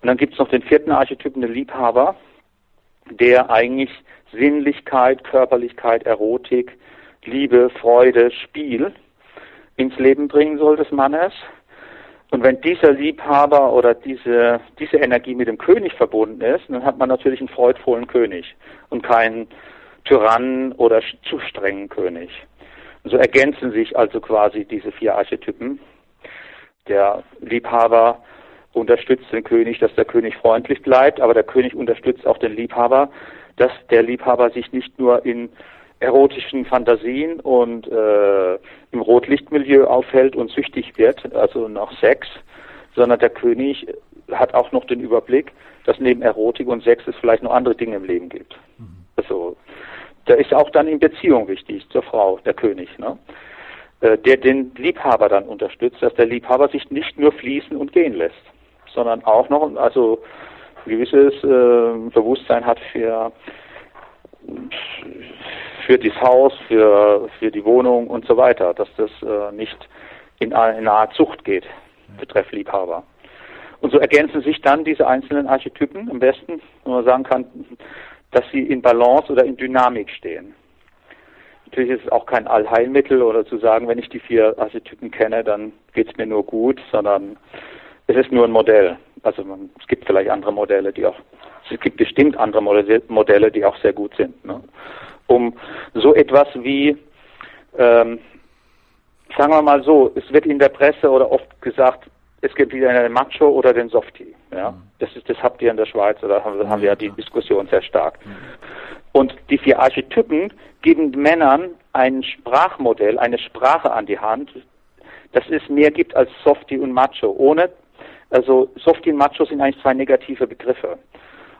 Und dann gibt es noch den vierten Archetypen, den Liebhaber, der eigentlich Sinnlichkeit, Körperlichkeit, Erotik, Liebe, Freude, Spiel ins Leben bringen soll des Mannes. Und wenn dieser Liebhaber oder diese, diese Energie mit dem König verbunden ist, dann hat man natürlich einen freudvollen König und keinen Tyrannen oder zu strengen König. So ergänzen sich also quasi diese vier Archetypen. Der Liebhaber unterstützt den König, dass der König freundlich bleibt, aber der König unterstützt auch den Liebhaber, dass der Liebhaber sich nicht nur in erotischen Fantasien und äh, im Rotlichtmilieu aufhält und süchtig wird, also nach Sex, sondern der König hat auch noch den Überblick, dass neben Erotik und Sex es vielleicht noch andere Dinge im Leben gibt. Mhm. Also der ist auch dann in Beziehung wichtig zur Frau, der König, ne? Äh, der den Liebhaber dann unterstützt, dass der Liebhaber sich nicht nur fließen und gehen lässt, sondern auch noch also ein gewisses äh, Bewusstsein hat für für das Haus, für, für die Wohnung und so weiter, dass das äh, nicht in eine, in eine Art Zucht geht, betreff Liebhaber. Und so ergänzen sich dann diese einzelnen Archetypen am besten, wenn man sagen kann, dass sie in Balance oder in Dynamik stehen. Natürlich ist es auch kein Allheilmittel oder zu sagen, wenn ich die vier Archetypen kenne, dann geht es mir nur gut, sondern es ist nur ein Modell. Also man, es gibt vielleicht andere Modelle, die auch, es gibt bestimmt andere Modelle, die auch sehr gut sind. Ne? Um so etwas wie, ähm, sagen wir mal so, es wird in der Presse oder oft gesagt, es gibt wieder einen Macho oder den Softie. Ja? Mhm. Das, ist, das habt ihr in der Schweiz, oder haben, haben wir ja die Diskussion sehr stark. Mhm. Und die vier Archetypen geben Männern ein Sprachmodell, eine Sprache an die Hand, dass es mehr gibt als Softie und Macho. Ohne, also Softie und Macho sind eigentlich zwei negative Begriffe.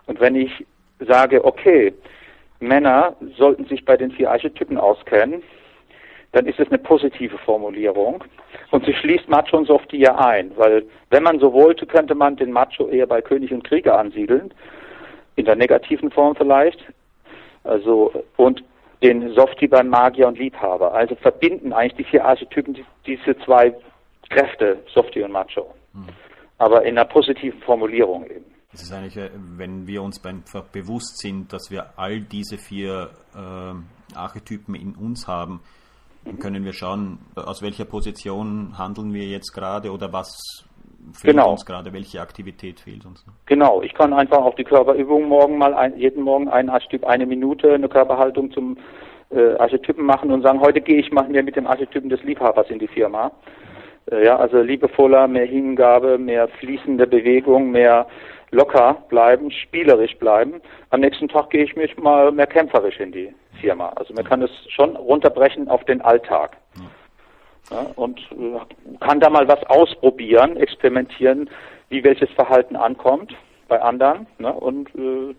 Und wenn ich sage, okay, Männer sollten sich bei den vier Archetypen auskennen, dann ist es eine positive Formulierung. Und sie schließt Macho und Softie ja ein, weil wenn man so wollte, könnte man den Macho eher bei König und Krieger ansiedeln, in der negativen Form vielleicht, also und den Softie beim Magier und Liebhaber. Also verbinden eigentlich die vier Archetypen diese zwei Kräfte, Softie und Macho. Mhm. Aber in einer positiven Formulierung eben. Es ist eigentlich, äh, wenn wir uns einfach bewusst sind, dass wir all diese vier äh, Archetypen in uns haben, dann können wir schauen, aus welcher Position handeln wir jetzt gerade oder was fehlt genau. uns gerade, welche Aktivität fehlt uns. Genau, ich kann einfach auf die Körperübung morgen mal ein, jeden Morgen ein Archetyp eine Minute eine Körperhaltung zum äh, Archetypen machen und sagen, heute gehe ich mal mir mit dem Archetypen des Liebhabers in die Firma. Äh, ja, also liebevoller, mehr Hingabe, mehr fließende Bewegung, mehr locker bleiben, spielerisch bleiben. Am nächsten Tag gehe ich mich mal mehr kämpferisch in die Firma. Also man kann es schon runterbrechen auf den Alltag. Ja, und äh, kann da mal was ausprobieren, experimentieren, wie welches Verhalten ankommt bei anderen ne, und äh,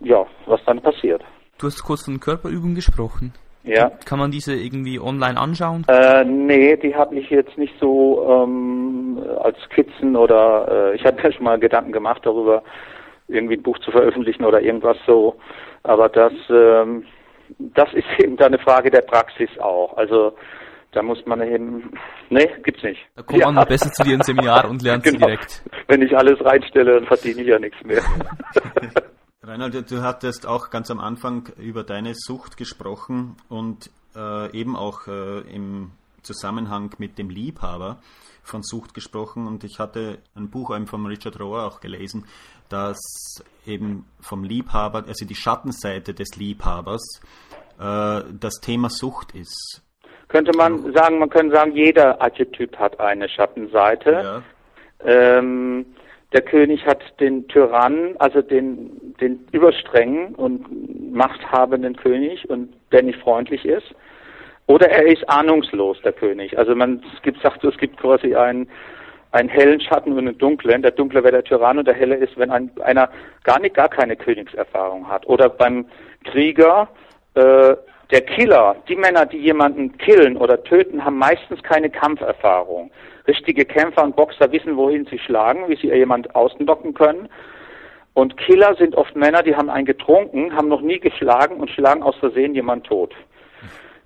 ja, was dann passiert. Du hast kurz von Körperübungen gesprochen. Ja. Kann man diese irgendwie online anschauen? Äh, nee, die habe ich jetzt nicht so ähm, als Skizzen oder äh, ich hatte mir schon mal Gedanken gemacht darüber, irgendwie ein Buch zu veröffentlichen oder irgendwas so. Aber das, ähm, das ist eben da eine Frage der Praxis auch. Also da muss man eben, nee, gibt's nicht. Da kommt man ja. besser zu dir ins Seminar und lernt genau. direkt. Wenn ich alles reinstelle, dann verdiene ich ja nichts mehr. Reinhold, du hattest auch ganz am Anfang über deine Sucht gesprochen und äh, eben auch äh, im Zusammenhang mit dem Liebhaber von Sucht gesprochen und ich hatte ein Buch eben von Richard Rohr auch gelesen, dass eben vom Liebhaber, also die Schattenseite des Liebhabers, äh, das Thema Sucht ist. Könnte man sagen, man könnte sagen, jeder Archetyp hat eine Schattenseite. Ja. Ähm, der König hat den Tyrannen, also den, den überstrengen und machthabenden König und der nicht freundlich ist. Oder er ist ahnungslos, der König. Also man es gibt, sagt, es gibt quasi einen, einen hellen Schatten und einen dunklen. Der dunkle wäre der Tyrann und der helle ist, wenn ein, einer gar nicht gar keine Königserfahrung hat. Oder beim Krieger, äh, der Killer, die Männer, die jemanden killen oder töten, haben meistens keine Kampferfahrung. Richtige Kämpfer und Boxer wissen, wohin sie schlagen, wie sie jemand außenlocken können. Und Killer sind oft Männer, die haben einen getrunken, haben noch nie geschlagen und schlagen aus Versehen jemand tot.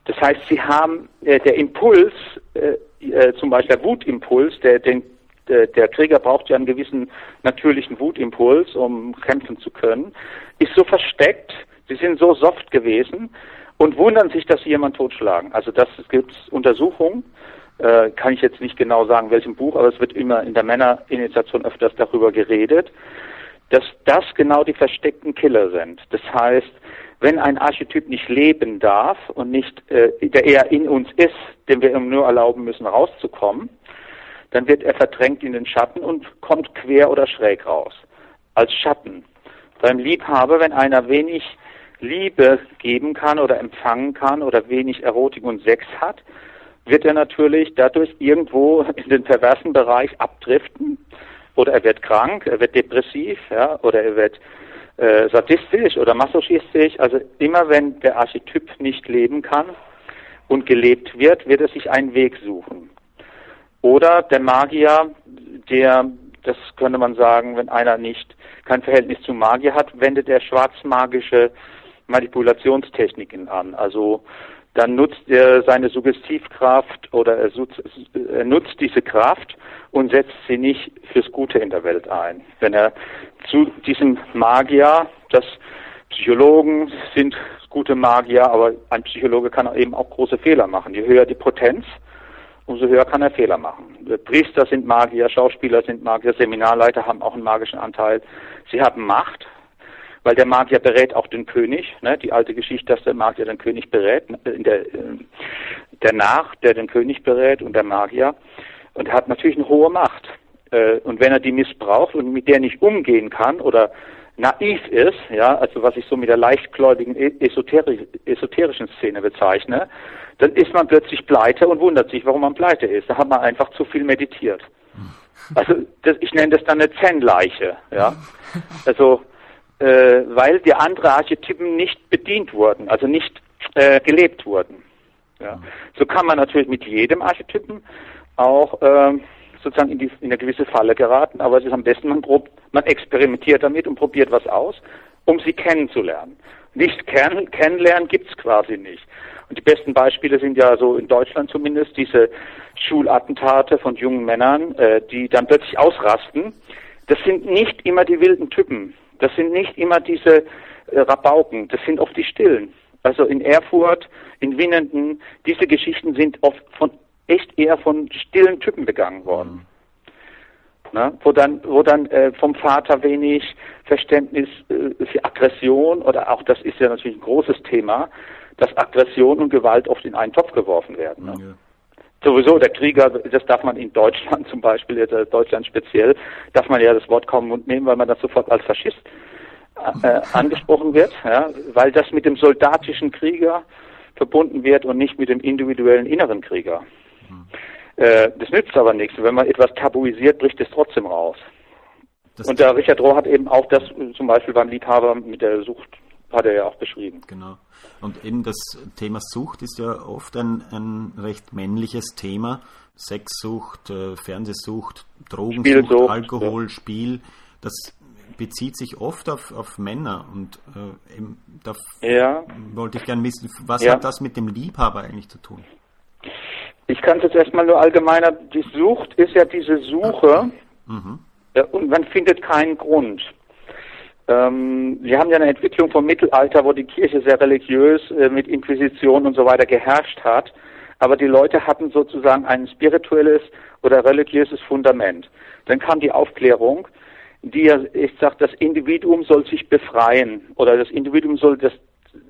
Das heißt, sie haben äh, der Impuls, äh, äh, zum Beispiel der Wutimpuls, der, den, der, der Krieger braucht ja einen gewissen natürlichen Wutimpuls, um kämpfen zu können, ist so versteckt, sie sind so soft gewesen und wundern sich, dass sie jemand totschlagen. Also das gibt Untersuchungen, äh, kann ich jetzt nicht genau sagen, welchem Buch, aber es wird immer in der Männerinitiation öfters darüber geredet, dass das genau die versteckten Killer sind. Das heißt, wenn ein Archetyp nicht leben darf und nicht, äh, der eher in uns ist, dem wir ihm nur erlauben müssen, rauszukommen, dann wird er verdrängt in den Schatten und kommt quer oder schräg raus. Als Schatten. Beim Liebhaber, wenn einer wenig Liebe geben kann oder empfangen kann oder wenig Erotik und Sex hat, wird er natürlich dadurch irgendwo in den perversen Bereich abdriften oder er wird krank, er wird depressiv, ja, oder er wird äh, sadistisch oder masochistisch. Also immer wenn der Archetyp nicht leben kann und gelebt wird, wird er sich einen Weg suchen. Oder der Magier, der, das könnte man sagen, wenn einer nicht kein Verhältnis zu Magier hat, wendet er schwarzmagische Manipulationstechniken an. Also dann nutzt er seine Suggestivkraft oder er, nutzt diese Kraft und setzt sie nicht fürs Gute in der Welt ein. Wenn er zu diesem Magier, das Psychologen sind gute Magier, aber ein Psychologe kann eben auch große Fehler machen. Je höher die Potenz, umso höher kann er Fehler machen. Priester sind Magier, Schauspieler sind Magier, Seminarleiter haben auch einen magischen Anteil. Sie haben Macht, weil der Magier berät auch den König. Ne? Die alte Geschichte, dass der Magier den König berät, äh, der, äh, der Nach, der den König berät und der Magier. Und er hat natürlich eine hohe Macht. Äh, und wenn er die missbraucht und mit der nicht umgehen kann oder naiv ist, ja, also was ich so mit der leichtgläubigen e-, esoteri esoterischen Szene bezeichne, dann ist man plötzlich pleite und wundert sich, warum man pleite ist. Da hat man einfach zu viel meditiert. Also das, ich nenne das dann eine Zen-Leiche, ja. Also äh, weil die anderen Archetypen nicht bedient wurden, also nicht äh, gelebt wurden. Ja. So kann man natürlich mit jedem Archetypen auch äh, sozusagen in, die, in eine gewisse Falle geraten, aber es ist am besten, man, prob, man experimentiert damit und probiert was aus, um sie kennenzulernen. Nicht kenn, kennenlernen gibt's quasi nicht. Und die besten Beispiele sind ja so in Deutschland zumindest diese Schulattentate von jungen Männern, äh, die dann plötzlich ausrasten. Das sind nicht immer die wilden Typen. Das sind nicht immer diese äh, Rabauken. Das sind oft die Stillen. Also in Erfurt, in Winnenden, diese Geschichten sind oft von echt eher von stillen Typen begangen worden. Mhm. Na, wo dann, wo dann äh, vom Vater wenig Verständnis äh, für Aggression oder auch das ist ja natürlich ein großes Thema, dass Aggression und Gewalt oft in einen Topf geworfen werden. Ne? Ja. Sowieso, der Krieger, das darf man in Deutschland zum Beispiel, jetzt äh, Deutschland speziell, darf man ja das Wort kaum Mund nehmen, weil man das sofort als Faschist äh, angesprochen wird, ja, weil das mit dem soldatischen Krieger verbunden wird und nicht mit dem individuellen inneren Krieger. Äh, das nützt aber nichts. Wenn man etwas tabuisiert, bricht es trotzdem raus. Das und der Richard Rohr hat eben auch das zum Beispiel beim Liebhaber mit der Sucht, hat er ja auch beschrieben. Genau. Und eben das Thema Sucht ist ja oft ein, ein recht männliches Thema. Sexsucht, äh, Fernsehsucht, Drogensucht, Spielsucht, Alkohol, ja. Spiel. Das bezieht sich oft auf, auf Männer und äh, eben, da ja. wollte ich gerne wissen, was ja. hat das mit dem Liebhaber eigentlich zu tun? Ich kann es jetzt erstmal nur allgemeiner. Die Sucht ist ja diese Suche mhm. äh, und man findet keinen Grund. Ähm, wir haben ja eine Entwicklung vom Mittelalter, wo die Kirche sehr religiös äh, mit Inquisition und so weiter geherrscht hat. Aber die Leute hatten sozusagen ein spirituelles oder religiöses Fundament. Dann kam die Aufklärung, die ja, ich sage, das Individuum soll sich befreien oder das Individuum soll das,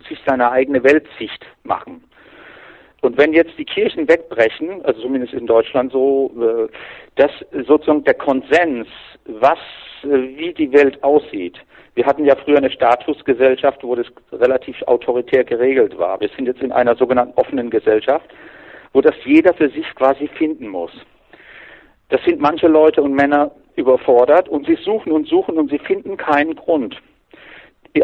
sich seine eigene Weltsicht machen. Und wenn jetzt die Kirchen wegbrechen, also zumindest in Deutschland so, äh, dass sozusagen der Konsens, was, wie die Welt aussieht, wir hatten ja früher eine Statusgesellschaft, wo das relativ autoritär geregelt war. Wir sind jetzt in einer sogenannten offenen Gesellschaft, wo das jeder für sich quasi finden muss. Das sind manche Leute und Männer überfordert und sie suchen und suchen und sie finden keinen Grund.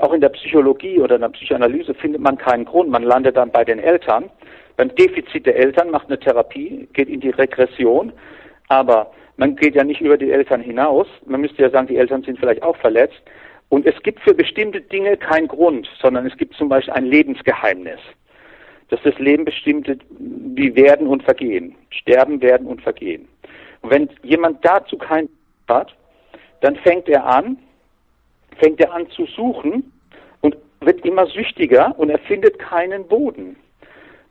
Auch in der Psychologie oder in der Psychoanalyse findet man keinen Grund. Man landet dann bei den Eltern beim Defizit der Eltern macht eine Therapie, geht in die Regression, aber man geht ja nicht über die Eltern hinaus. Man müsste ja sagen, die Eltern sind vielleicht auch verletzt. Und es gibt für bestimmte Dinge keinen Grund, sondern es gibt zum Beispiel ein Lebensgeheimnis. Dass das Leben bestimmte, wie werden und vergehen. Sterben, werden und vergehen. Und wenn jemand dazu keinen hat, dann fängt er an, fängt er an zu suchen und wird immer süchtiger und er findet keinen Boden.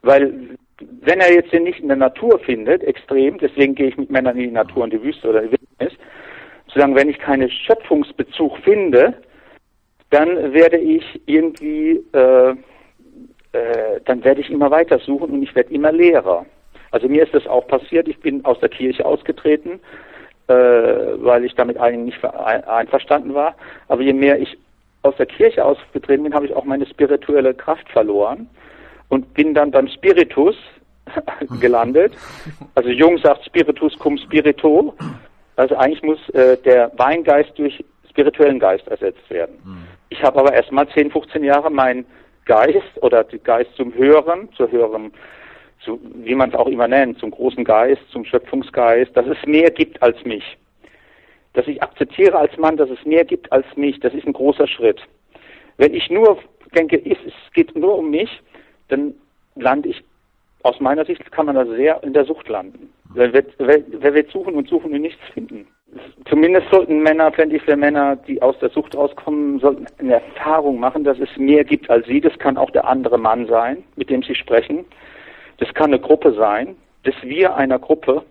Weil wenn er jetzt den nicht in der Natur findet, extrem, deswegen gehe ich mit Männern in die Natur, in die Wüste oder die Wildnis, solange wenn ich keinen Schöpfungsbezug finde, dann werde ich irgendwie, äh, äh, dann werde ich immer weiter suchen und ich werde immer leerer. Also mir ist das auch passiert, ich bin aus der Kirche ausgetreten, äh, weil ich damit eigentlich nicht einverstanden war. Aber je mehr ich aus der Kirche ausgetreten bin, habe ich auch meine spirituelle Kraft verloren und bin dann beim Spiritus gelandet. Also Jung sagt Spiritus cum spirito. Also eigentlich muss äh, der Weingeist durch spirituellen Geist ersetzt werden. Mhm. Ich habe aber erst mal 10, 15 Jahre meinen Geist oder den Geist zum Hören, zu hören, zu, wie man es auch immer nennt, zum großen Geist, zum Schöpfungsgeist, dass es mehr gibt als mich. Dass ich akzeptiere als Mann, dass es mehr gibt als mich, das ist ein großer Schritt. Wenn ich nur denke, es geht nur um mich, dann lande ich, aus meiner Sicht kann man da sehr in der Sucht landen. Wer wird, wer, wird suchen und suchen und nichts finden? Zumindest sollten Männer, fände ich für Männer, die aus der Sucht rauskommen, sollten eine Erfahrung machen, dass es mehr gibt als sie. Das kann auch der andere Mann sein, mit dem sie sprechen. Das kann eine Gruppe sein, das Wir einer Gruppe,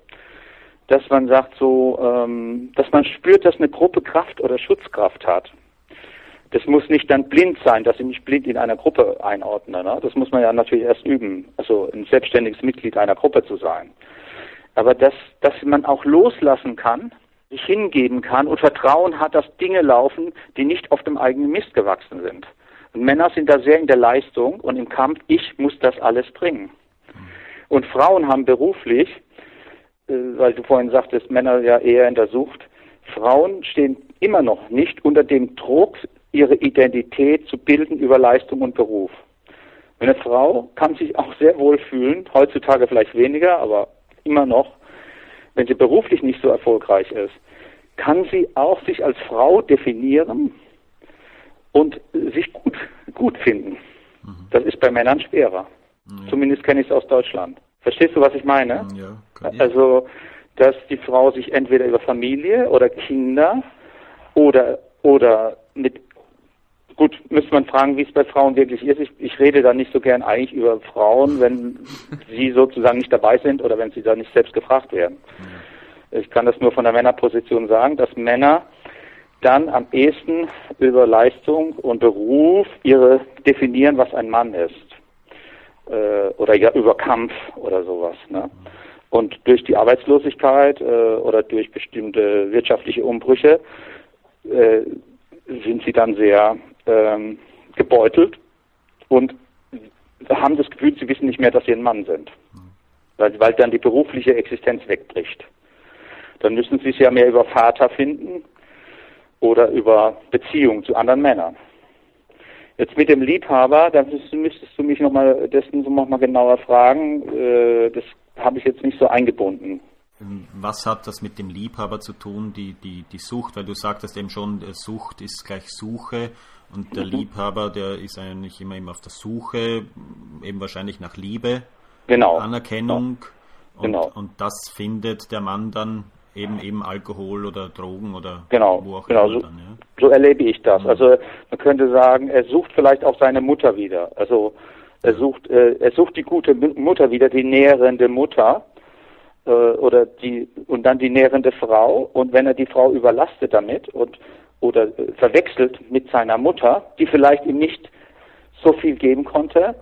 dass man sagt so, ähm, dass man spürt, dass eine Gruppe Kraft oder Schutzkraft hat. Das muss nicht dann blind sein, dass ich mich blind in einer Gruppe einordne. Ne? Das muss man ja natürlich erst üben, also ein selbstständiges Mitglied einer Gruppe zu sein. Aber dass, dass man auch loslassen kann, sich hingeben kann und Vertrauen hat, dass Dinge laufen, die nicht auf dem eigenen Mist gewachsen sind. Und Männer sind da sehr in der Leistung und im Kampf, ich muss das alles bringen. Und Frauen haben beruflich, äh, weil du vorhin sagtest, Männer ja eher in der Sucht, Frauen stehen immer noch nicht unter dem Druck, ihre Identität zu bilden über Leistung und Beruf. Eine Frau kann sich auch sehr wohl fühlen, heutzutage vielleicht weniger, aber immer noch, wenn sie beruflich nicht so erfolgreich ist, kann sie auch sich als Frau definieren und sich gut, gut finden. Mhm. Das ist bei Männern schwerer. Mhm. Zumindest kenne ich es aus Deutschland. Verstehst du, was ich meine? Ja, also, dass die Frau sich entweder über Familie oder Kinder oder, oder mit Gut, müsste man fragen, wie es bei Frauen wirklich ist. Ich, ich rede da nicht so gern eigentlich über Frauen, wenn sie sozusagen nicht dabei sind oder wenn sie da nicht selbst gefragt werden. Ich kann das nur von der Männerposition sagen, dass Männer dann am ehesten über Leistung und Beruf ihre definieren, was ein Mann ist. Äh, oder ja über Kampf oder sowas. Ne? Und durch die Arbeitslosigkeit äh, oder durch bestimmte wirtschaftliche Umbrüche äh, sind sie dann sehr ähm, gebeutelt und haben das Gefühl, sie wissen nicht mehr, dass sie ein Mann sind, weil, weil dann die berufliche Existenz wegbricht. Dann müssen sie es ja mehr über Vater finden oder über Beziehung zu anderen Männern. Jetzt mit dem Liebhaber, da müsstest du mich nochmal dessen noch mal genauer fragen. Äh, das habe ich jetzt nicht so eingebunden. Was hat das mit dem Liebhaber zu tun, die, die, die Sucht? Weil du sagtest eben schon, Sucht ist gleich Suche und der mhm. Liebhaber, der ist eigentlich immer, immer auf der Suche, eben wahrscheinlich nach Liebe, genau. Anerkennung. Und, genau. und das findet der Mann dann eben eben Alkohol oder Drogen oder genau, wo auch genau, immer so, dann, ja? so erlebe ich das. Mhm. Also man könnte sagen, er sucht vielleicht auch seine Mutter wieder. Also er sucht, äh, er sucht die gute Mutter wieder, die nährende Mutter äh, oder die und dann die nährende Frau und wenn er die Frau überlastet damit und oder verwechselt mit seiner Mutter, die vielleicht ihm nicht so viel geben konnte,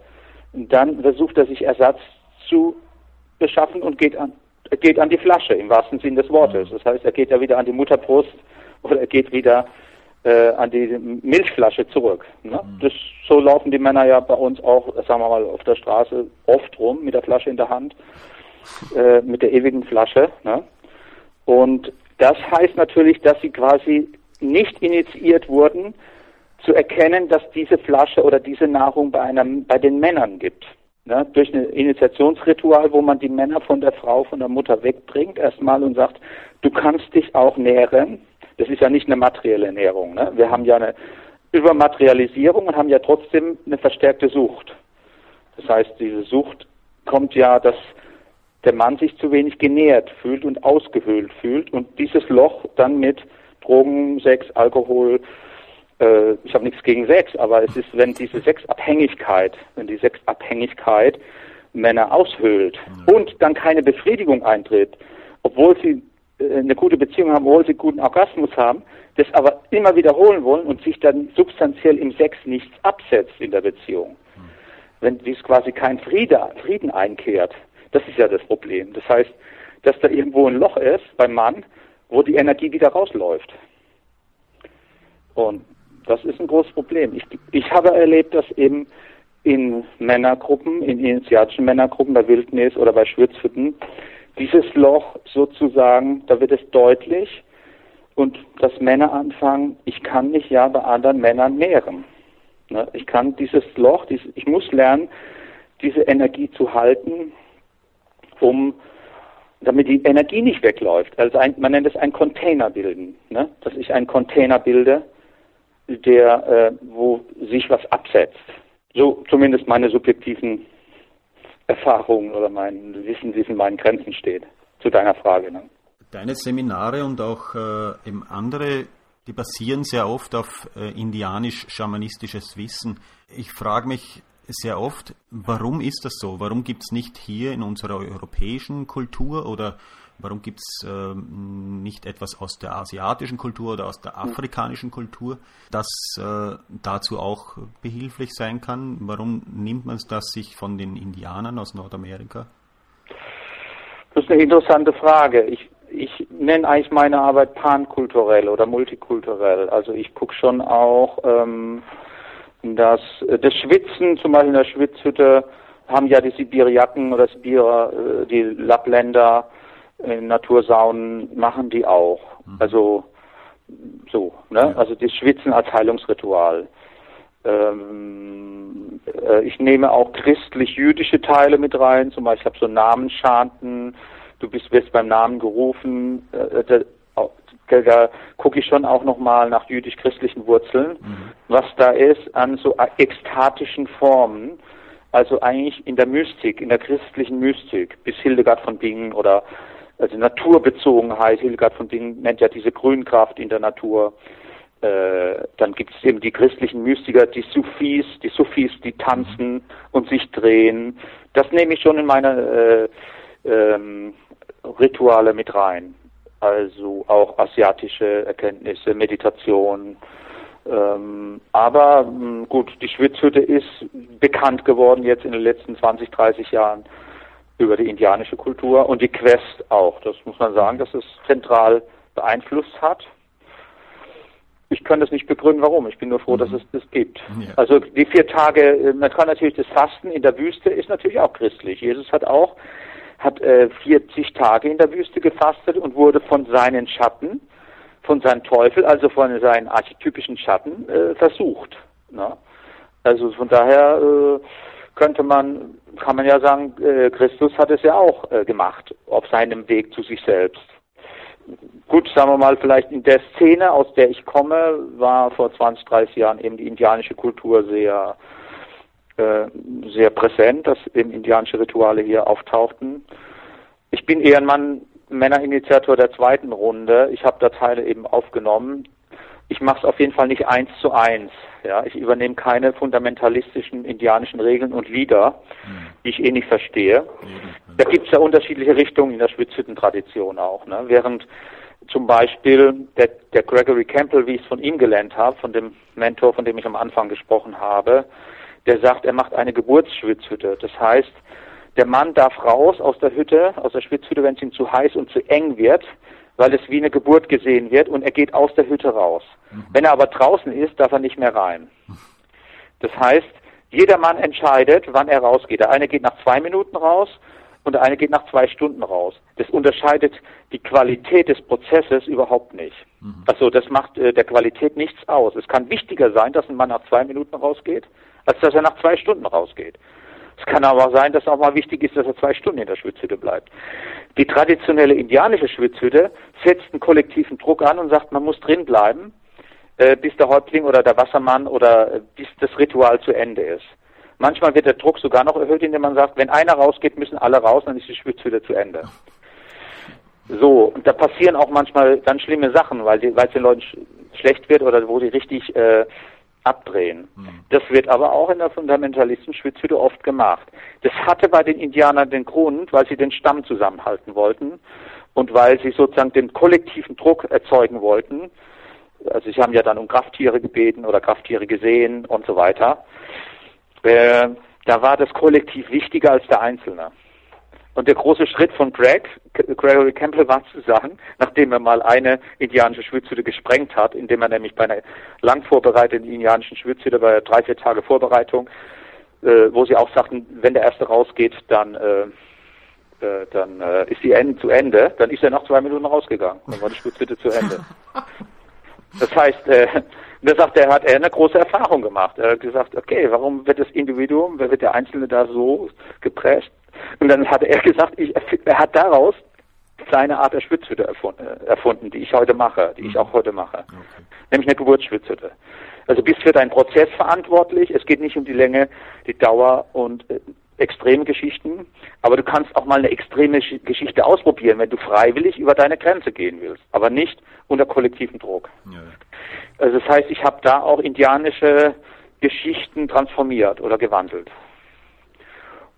dann versucht er sich Ersatz zu beschaffen und geht an, geht an die Flasche im wahrsten Sinn des Wortes. Das heißt, er geht ja wieder an die Mutterbrust oder er geht wieder äh, an die Milchflasche zurück. Ne? Mhm. Das, so laufen die Männer ja bei uns auch, sagen wir mal, auf der Straße oft rum mit der Flasche in der Hand äh, mit der ewigen Flasche. Ne? Und das heißt natürlich, dass sie quasi nicht initiiert wurden, zu erkennen, dass diese Flasche oder diese Nahrung bei, einem, bei den Männern gibt. Ne? Durch ein Initiationsritual, wo man die Männer von der Frau, von der Mutter wegbringt erstmal und sagt, du kannst dich auch nähren. Das ist ja nicht eine materielle Ernährung. Ne? Wir haben ja eine Übermaterialisierung und haben ja trotzdem eine verstärkte Sucht. Das heißt, diese Sucht kommt ja, dass der Mann sich zu wenig genährt fühlt und ausgehöhlt fühlt und dieses Loch dann mit Drogen, Sex, Alkohol, äh, ich habe nichts gegen Sex, aber es ist, wenn diese Sexabhängigkeit, wenn die Sexabhängigkeit Männer aushöhlt mhm. und dann keine Befriedigung eintritt, obwohl sie äh, eine gute Beziehung haben, obwohl sie guten Orgasmus haben, das aber immer wiederholen wollen und sich dann substanziell im Sex nichts absetzt in der Beziehung. Mhm. Wenn dies quasi kein Friede, Frieden einkehrt, das ist ja das Problem. Das heißt, dass da irgendwo ein Loch ist beim Mann, wo die Energie wieder rausläuft. Und das ist ein großes Problem. Ich, ich habe erlebt, dass eben in Männergruppen, in initiatischen Männergruppen bei Wildnis oder bei Schwitzhütten, dieses Loch sozusagen, da wird es deutlich und dass Männer anfangen, ich kann mich ja bei anderen Männern nähren. Ne? Ich kann dieses Loch, ich muss lernen, diese Energie zu halten, um damit die Energie nicht wegläuft. Also ein, man nennt es ein Container bilden, ne? dass ich einen Container bilde. der, äh, wo sich was absetzt. So zumindest meine subjektiven Erfahrungen oder mein Wissen, wie es in meinen Grenzen steht. Zu deiner Frage. Ne? Deine Seminare und auch äh, eben andere, die basieren sehr oft auf äh, indianisch-schamanistisches Wissen. Ich frage mich sehr oft, warum ist das so? Warum gibt es nicht hier in unserer europäischen Kultur oder Warum gibt es äh, nicht etwas aus der asiatischen Kultur oder aus der afrikanischen Kultur, das äh, dazu auch behilflich sein kann? Warum nimmt man das sich von den Indianern aus Nordamerika? Das ist eine interessante Frage. Ich, ich nenne eigentlich meine Arbeit pankulturell oder multikulturell. Also ich gucke schon auch, ähm, dass das Schwitzen, zum Beispiel in der Schwitzhütte, haben ja die Sibiriaken oder Sibirer, äh, die Lappländer, in Natursaunen machen die auch. Mhm. Also so, ne? Ja. Also das Schwitzen als Heilungsritual. Ähm, äh, ich nehme auch christlich-jüdische Teile mit rein, zum Beispiel ich habe so Namenschanten, du bist wirst beim Namen gerufen, äh, da, da gucke ich schon auch nochmal nach jüdisch-christlichen Wurzeln, mhm. was da ist an so ekstatischen Formen, also eigentlich in der Mystik, in der christlichen Mystik, bis Hildegard von Bingen oder also Naturbezogenheit. Hildegard von Bingen nennt ja diese Grünkraft in der Natur. Äh, dann gibt es eben die christlichen Mystiker, die Sufis, die Sufis, die tanzen und sich drehen. Das nehme ich schon in meine äh, ähm, Rituale mit rein. Also auch asiatische Erkenntnisse, Meditation. Ähm, aber mh, gut, die Schwitzhütte ist bekannt geworden jetzt in den letzten 20, 30 Jahren über die indianische Kultur und die Quest auch. Das muss man sagen, dass es zentral beeinflusst hat. Ich kann das nicht begründen, warum. Ich bin nur froh, mhm. dass es das gibt. Ja. Also die vier Tage, äh, man kann natürlich das Fasten in der Wüste ist natürlich auch christlich. Jesus hat auch hat äh, 40 Tage in der Wüste gefastet und wurde von seinen Schatten, von seinem Teufel, also von seinen archetypischen Schatten äh, versucht. Ne? Also von daher äh, könnte man, kann man ja sagen, äh, Christus hat es ja auch äh, gemacht auf seinem Weg zu sich selbst. Gut, sagen wir mal, vielleicht in der Szene, aus der ich komme, war vor 20, 30 Jahren eben die indianische Kultur sehr, äh, sehr präsent, dass eben indianische Rituale hier auftauchten. Ich bin eher ein Mann, Männerinitiator der zweiten Runde. Ich habe da Teile eben aufgenommen ich mache es auf jeden Fall nicht eins zu eins. Ja, ich übernehme keine fundamentalistischen indianischen Regeln und Lieder, mhm. die ich eh nicht verstehe. Mhm. Da gibt es ja unterschiedliche Richtungen in der Schwitzhütten-Tradition auch. Ne? Während zum Beispiel der, der Gregory Campbell, wie ich es von ihm gelernt habe, von dem Mentor, von dem ich am Anfang gesprochen habe, der sagt, er macht eine Geburtsschwitzhütte. Das heißt, der Mann darf raus aus der Hütte, aus der Schwitzhütte, wenn es ihm zu heiß und zu eng wird, weil es wie eine Geburt gesehen wird und er geht aus der Hütte raus. Mhm. Wenn er aber draußen ist, darf er nicht mehr rein. Das heißt, jeder Mann entscheidet, wann er rausgeht. Der eine geht nach zwei Minuten raus und der eine geht nach zwei Stunden raus. Das unterscheidet die Qualität des Prozesses überhaupt nicht. Mhm. Also das macht äh, der Qualität nichts aus. Es kann wichtiger sein, dass ein Mann nach zwei Minuten rausgeht, als dass er nach zwei Stunden rausgeht. Es kann aber sein, dass auch mal wichtig ist, dass er zwei Stunden in der Schwitzhütte bleibt. Die traditionelle indianische Schwitzhütte setzt einen kollektiven Druck an und sagt, man muss drin bleiben, äh, bis der Häuptling oder der Wassermann oder äh, bis das Ritual zu Ende ist. Manchmal wird der Druck sogar noch erhöht, indem man sagt, wenn einer rausgeht, müssen alle raus, dann ist die Schwitzhütte zu Ende. So, und da passieren auch manchmal ganz schlimme Sachen, weil es den Leuten sch schlecht wird oder wo die richtig äh, abdrehen. Mhm. Das wird aber auch in der Fundamentalisten-Schwitzhütte oft gemacht. Das hatte bei den Indianern den Grund, weil sie den Stamm zusammenhalten wollten und weil sie sozusagen den kollektiven Druck erzeugen wollten. Also sie haben ja dann um Krafttiere gebeten oder Krafttiere gesehen und so weiter. Äh, da war das Kollektiv wichtiger als der Einzelne. Und der große Schritt von Greg, Gregory Campbell war zu sagen, nachdem er mal eine indianische Schwitzhütte gesprengt hat, indem er nämlich bei einer lang vorbereiteten indianischen Schwitzhütte bei drei, vier Tage Vorbereitung, äh, wo sie auch sagten, wenn der erste rausgeht, dann äh, äh, dann äh, ist die Ende zu Ende, dann ist er nach zwei Minuten rausgegangen. Dann war die Schwitzhütte zu Ende. Das heißt, äh, da sagt er, hat er eine große Erfahrung gemacht. Er hat gesagt, okay, warum wird das Individuum, wer wird der Einzelne da so gepresst? Und dann hat er gesagt, ich, er hat daraus seine Art der Schwitzhütte äh, erfunden, die ich heute mache, die ich mhm. auch heute mache. Okay. Nämlich eine Geburtsschwitzhütte. Also bist für deinen Prozess verantwortlich. Es geht nicht um die Länge, die Dauer und äh, extreme Geschichten, aber du kannst auch mal eine extreme Geschichte ausprobieren, wenn du freiwillig über deine Grenze gehen willst, aber nicht unter kollektivem Druck. Ja. Also das heißt, ich habe da auch indianische Geschichten transformiert oder gewandelt.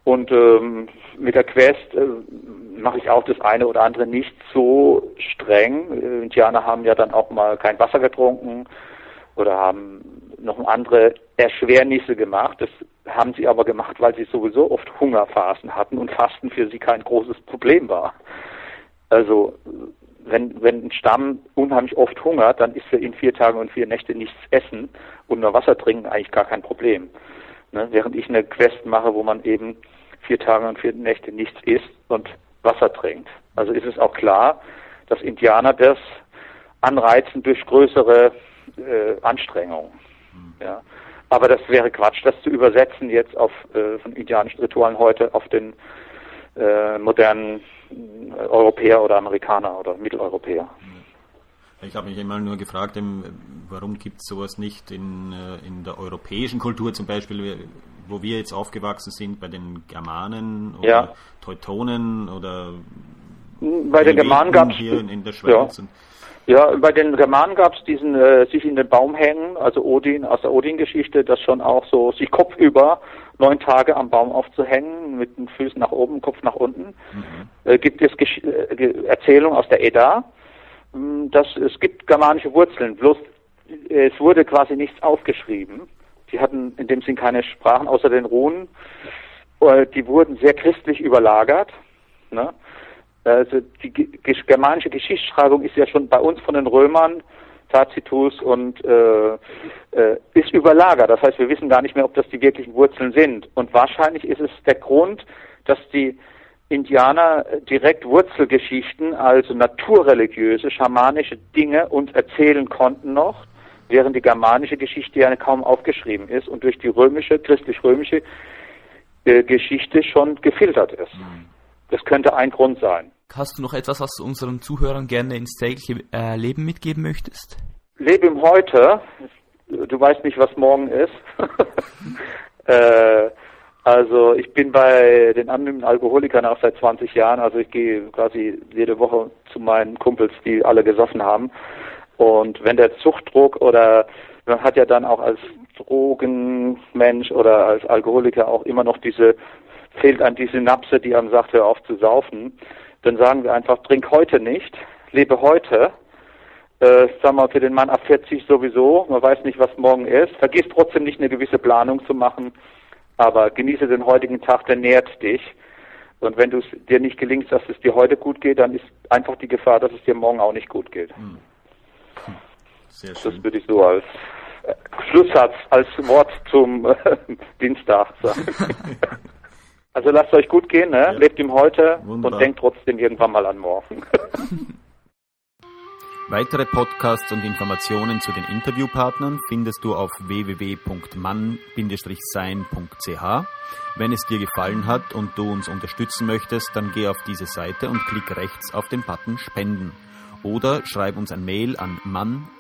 Und ähm, mit der Quest äh, mache ich auch das eine oder andere nicht so streng. Äh, Indianer haben ja dann auch mal kein Wasser getrunken oder haben noch andere Erschwernisse gemacht. Das haben sie aber gemacht, weil sie sowieso oft Hungerphasen hatten und Fasten für sie kein großes Problem war. Also wenn, wenn ein Stamm unheimlich oft hungert, dann ist für ihn vier Tage und vier Nächte nichts essen und nur Wasser trinken eigentlich gar kein Problem. Ne? Während ich eine Quest mache, wo man eben vier Tage und vier Nächte nichts isst und Wasser trinkt. Also ist es auch klar, dass Indianer das anreizen durch größere äh, Anstrengungen. Ja. Aber das wäre Quatsch, das zu übersetzen jetzt auf äh, von indianischen Ritualen heute auf den äh, modernen äh, Europäer oder Amerikaner oder Mitteleuropäer. Ich habe mich immer nur gefragt, warum gibt es sowas nicht in, äh, in der europäischen Kultur zum Beispiel, wo wir jetzt aufgewachsen sind, bei den Germanen oder ja. Teutonen oder bei den Germanen gab es hier in, in, der Schweiz. Ja. Ja, bei den Germanen gab es diesen äh, sich in den Baum hängen, also Odin aus der Odin-Geschichte, das schon auch so sich kopfüber neun Tage am Baum aufzuhängen, mit den Füßen nach oben, Kopf nach unten. Mhm. Äh, gibt es Gesch äh, Erzählungen aus der Edda, hm, dass es gibt germanische Wurzeln, bloß äh, es wurde quasi nichts aufgeschrieben. Sie hatten in dem Sinn keine Sprachen außer den Runen. Äh, die wurden sehr christlich überlagert. Ne? Also die germanische Geschichtsschreibung ist ja schon bei uns von den Römern, Tacitus und äh, äh, ist überlagert. Das heißt, wir wissen gar nicht mehr, ob das die wirklichen Wurzeln sind. Und wahrscheinlich ist es der Grund, dass die Indianer direkt Wurzelgeschichten, also naturreligiöse, schamanische Dinge uns erzählen konnten noch, während die germanische Geschichte ja kaum aufgeschrieben ist und durch die römische, christlich-römische äh, Geschichte schon gefiltert ist. Mhm. Das könnte ein Grund sein. Hast du noch etwas, was du unseren Zuhörern gerne ins tägliche äh, Leben mitgeben möchtest? Lebe im Heute. Du weißt nicht, was morgen ist. äh, also ich bin bei den anonymen Alkoholikern auch seit 20 Jahren. Also ich gehe quasi jede Woche zu meinen Kumpels, die alle gesoffen haben. Und wenn der Zuchtdruck oder man hat ja dann auch als Drogenmensch oder als Alkoholiker auch immer noch diese fehlt einem die Synapse, die einem sagt, hör auf zu saufen, dann sagen wir einfach, trink heute nicht, lebe heute. Äh, sagen wir für den Mann ab 40 sowieso, man weiß nicht, was morgen ist. Vergiss trotzdem nicht eine gewisse Planung zu machen, aber genieße den heutigen Tag, der nährt dich. Und wenn du es dir nicht gelingt, dass es dir heute gut geht, dann ist einfach die Gefahr, dass es dir morgen auch nicht gut geht. Hm. Hm. Sehr schön. Das würde ich so als äh, Schlusssatz, als Wort zum äh, Dienstag sagen. Also lasst euch gut gehen, ne? Ja. lebt im Heute Wunderbar. und denkt trotzdem irgendwann mal an morgen. Weitere Podcasts und Informationen zu den Interviewpartnern findest du auf www.mann-sein.ch. Wenn es dir gefallen hat und du uns unterstützen möchtest, dann geh auf diese Seite und klick rechts auf den Button Spenden oder schreib uns ein Mail an mann-sein.ch.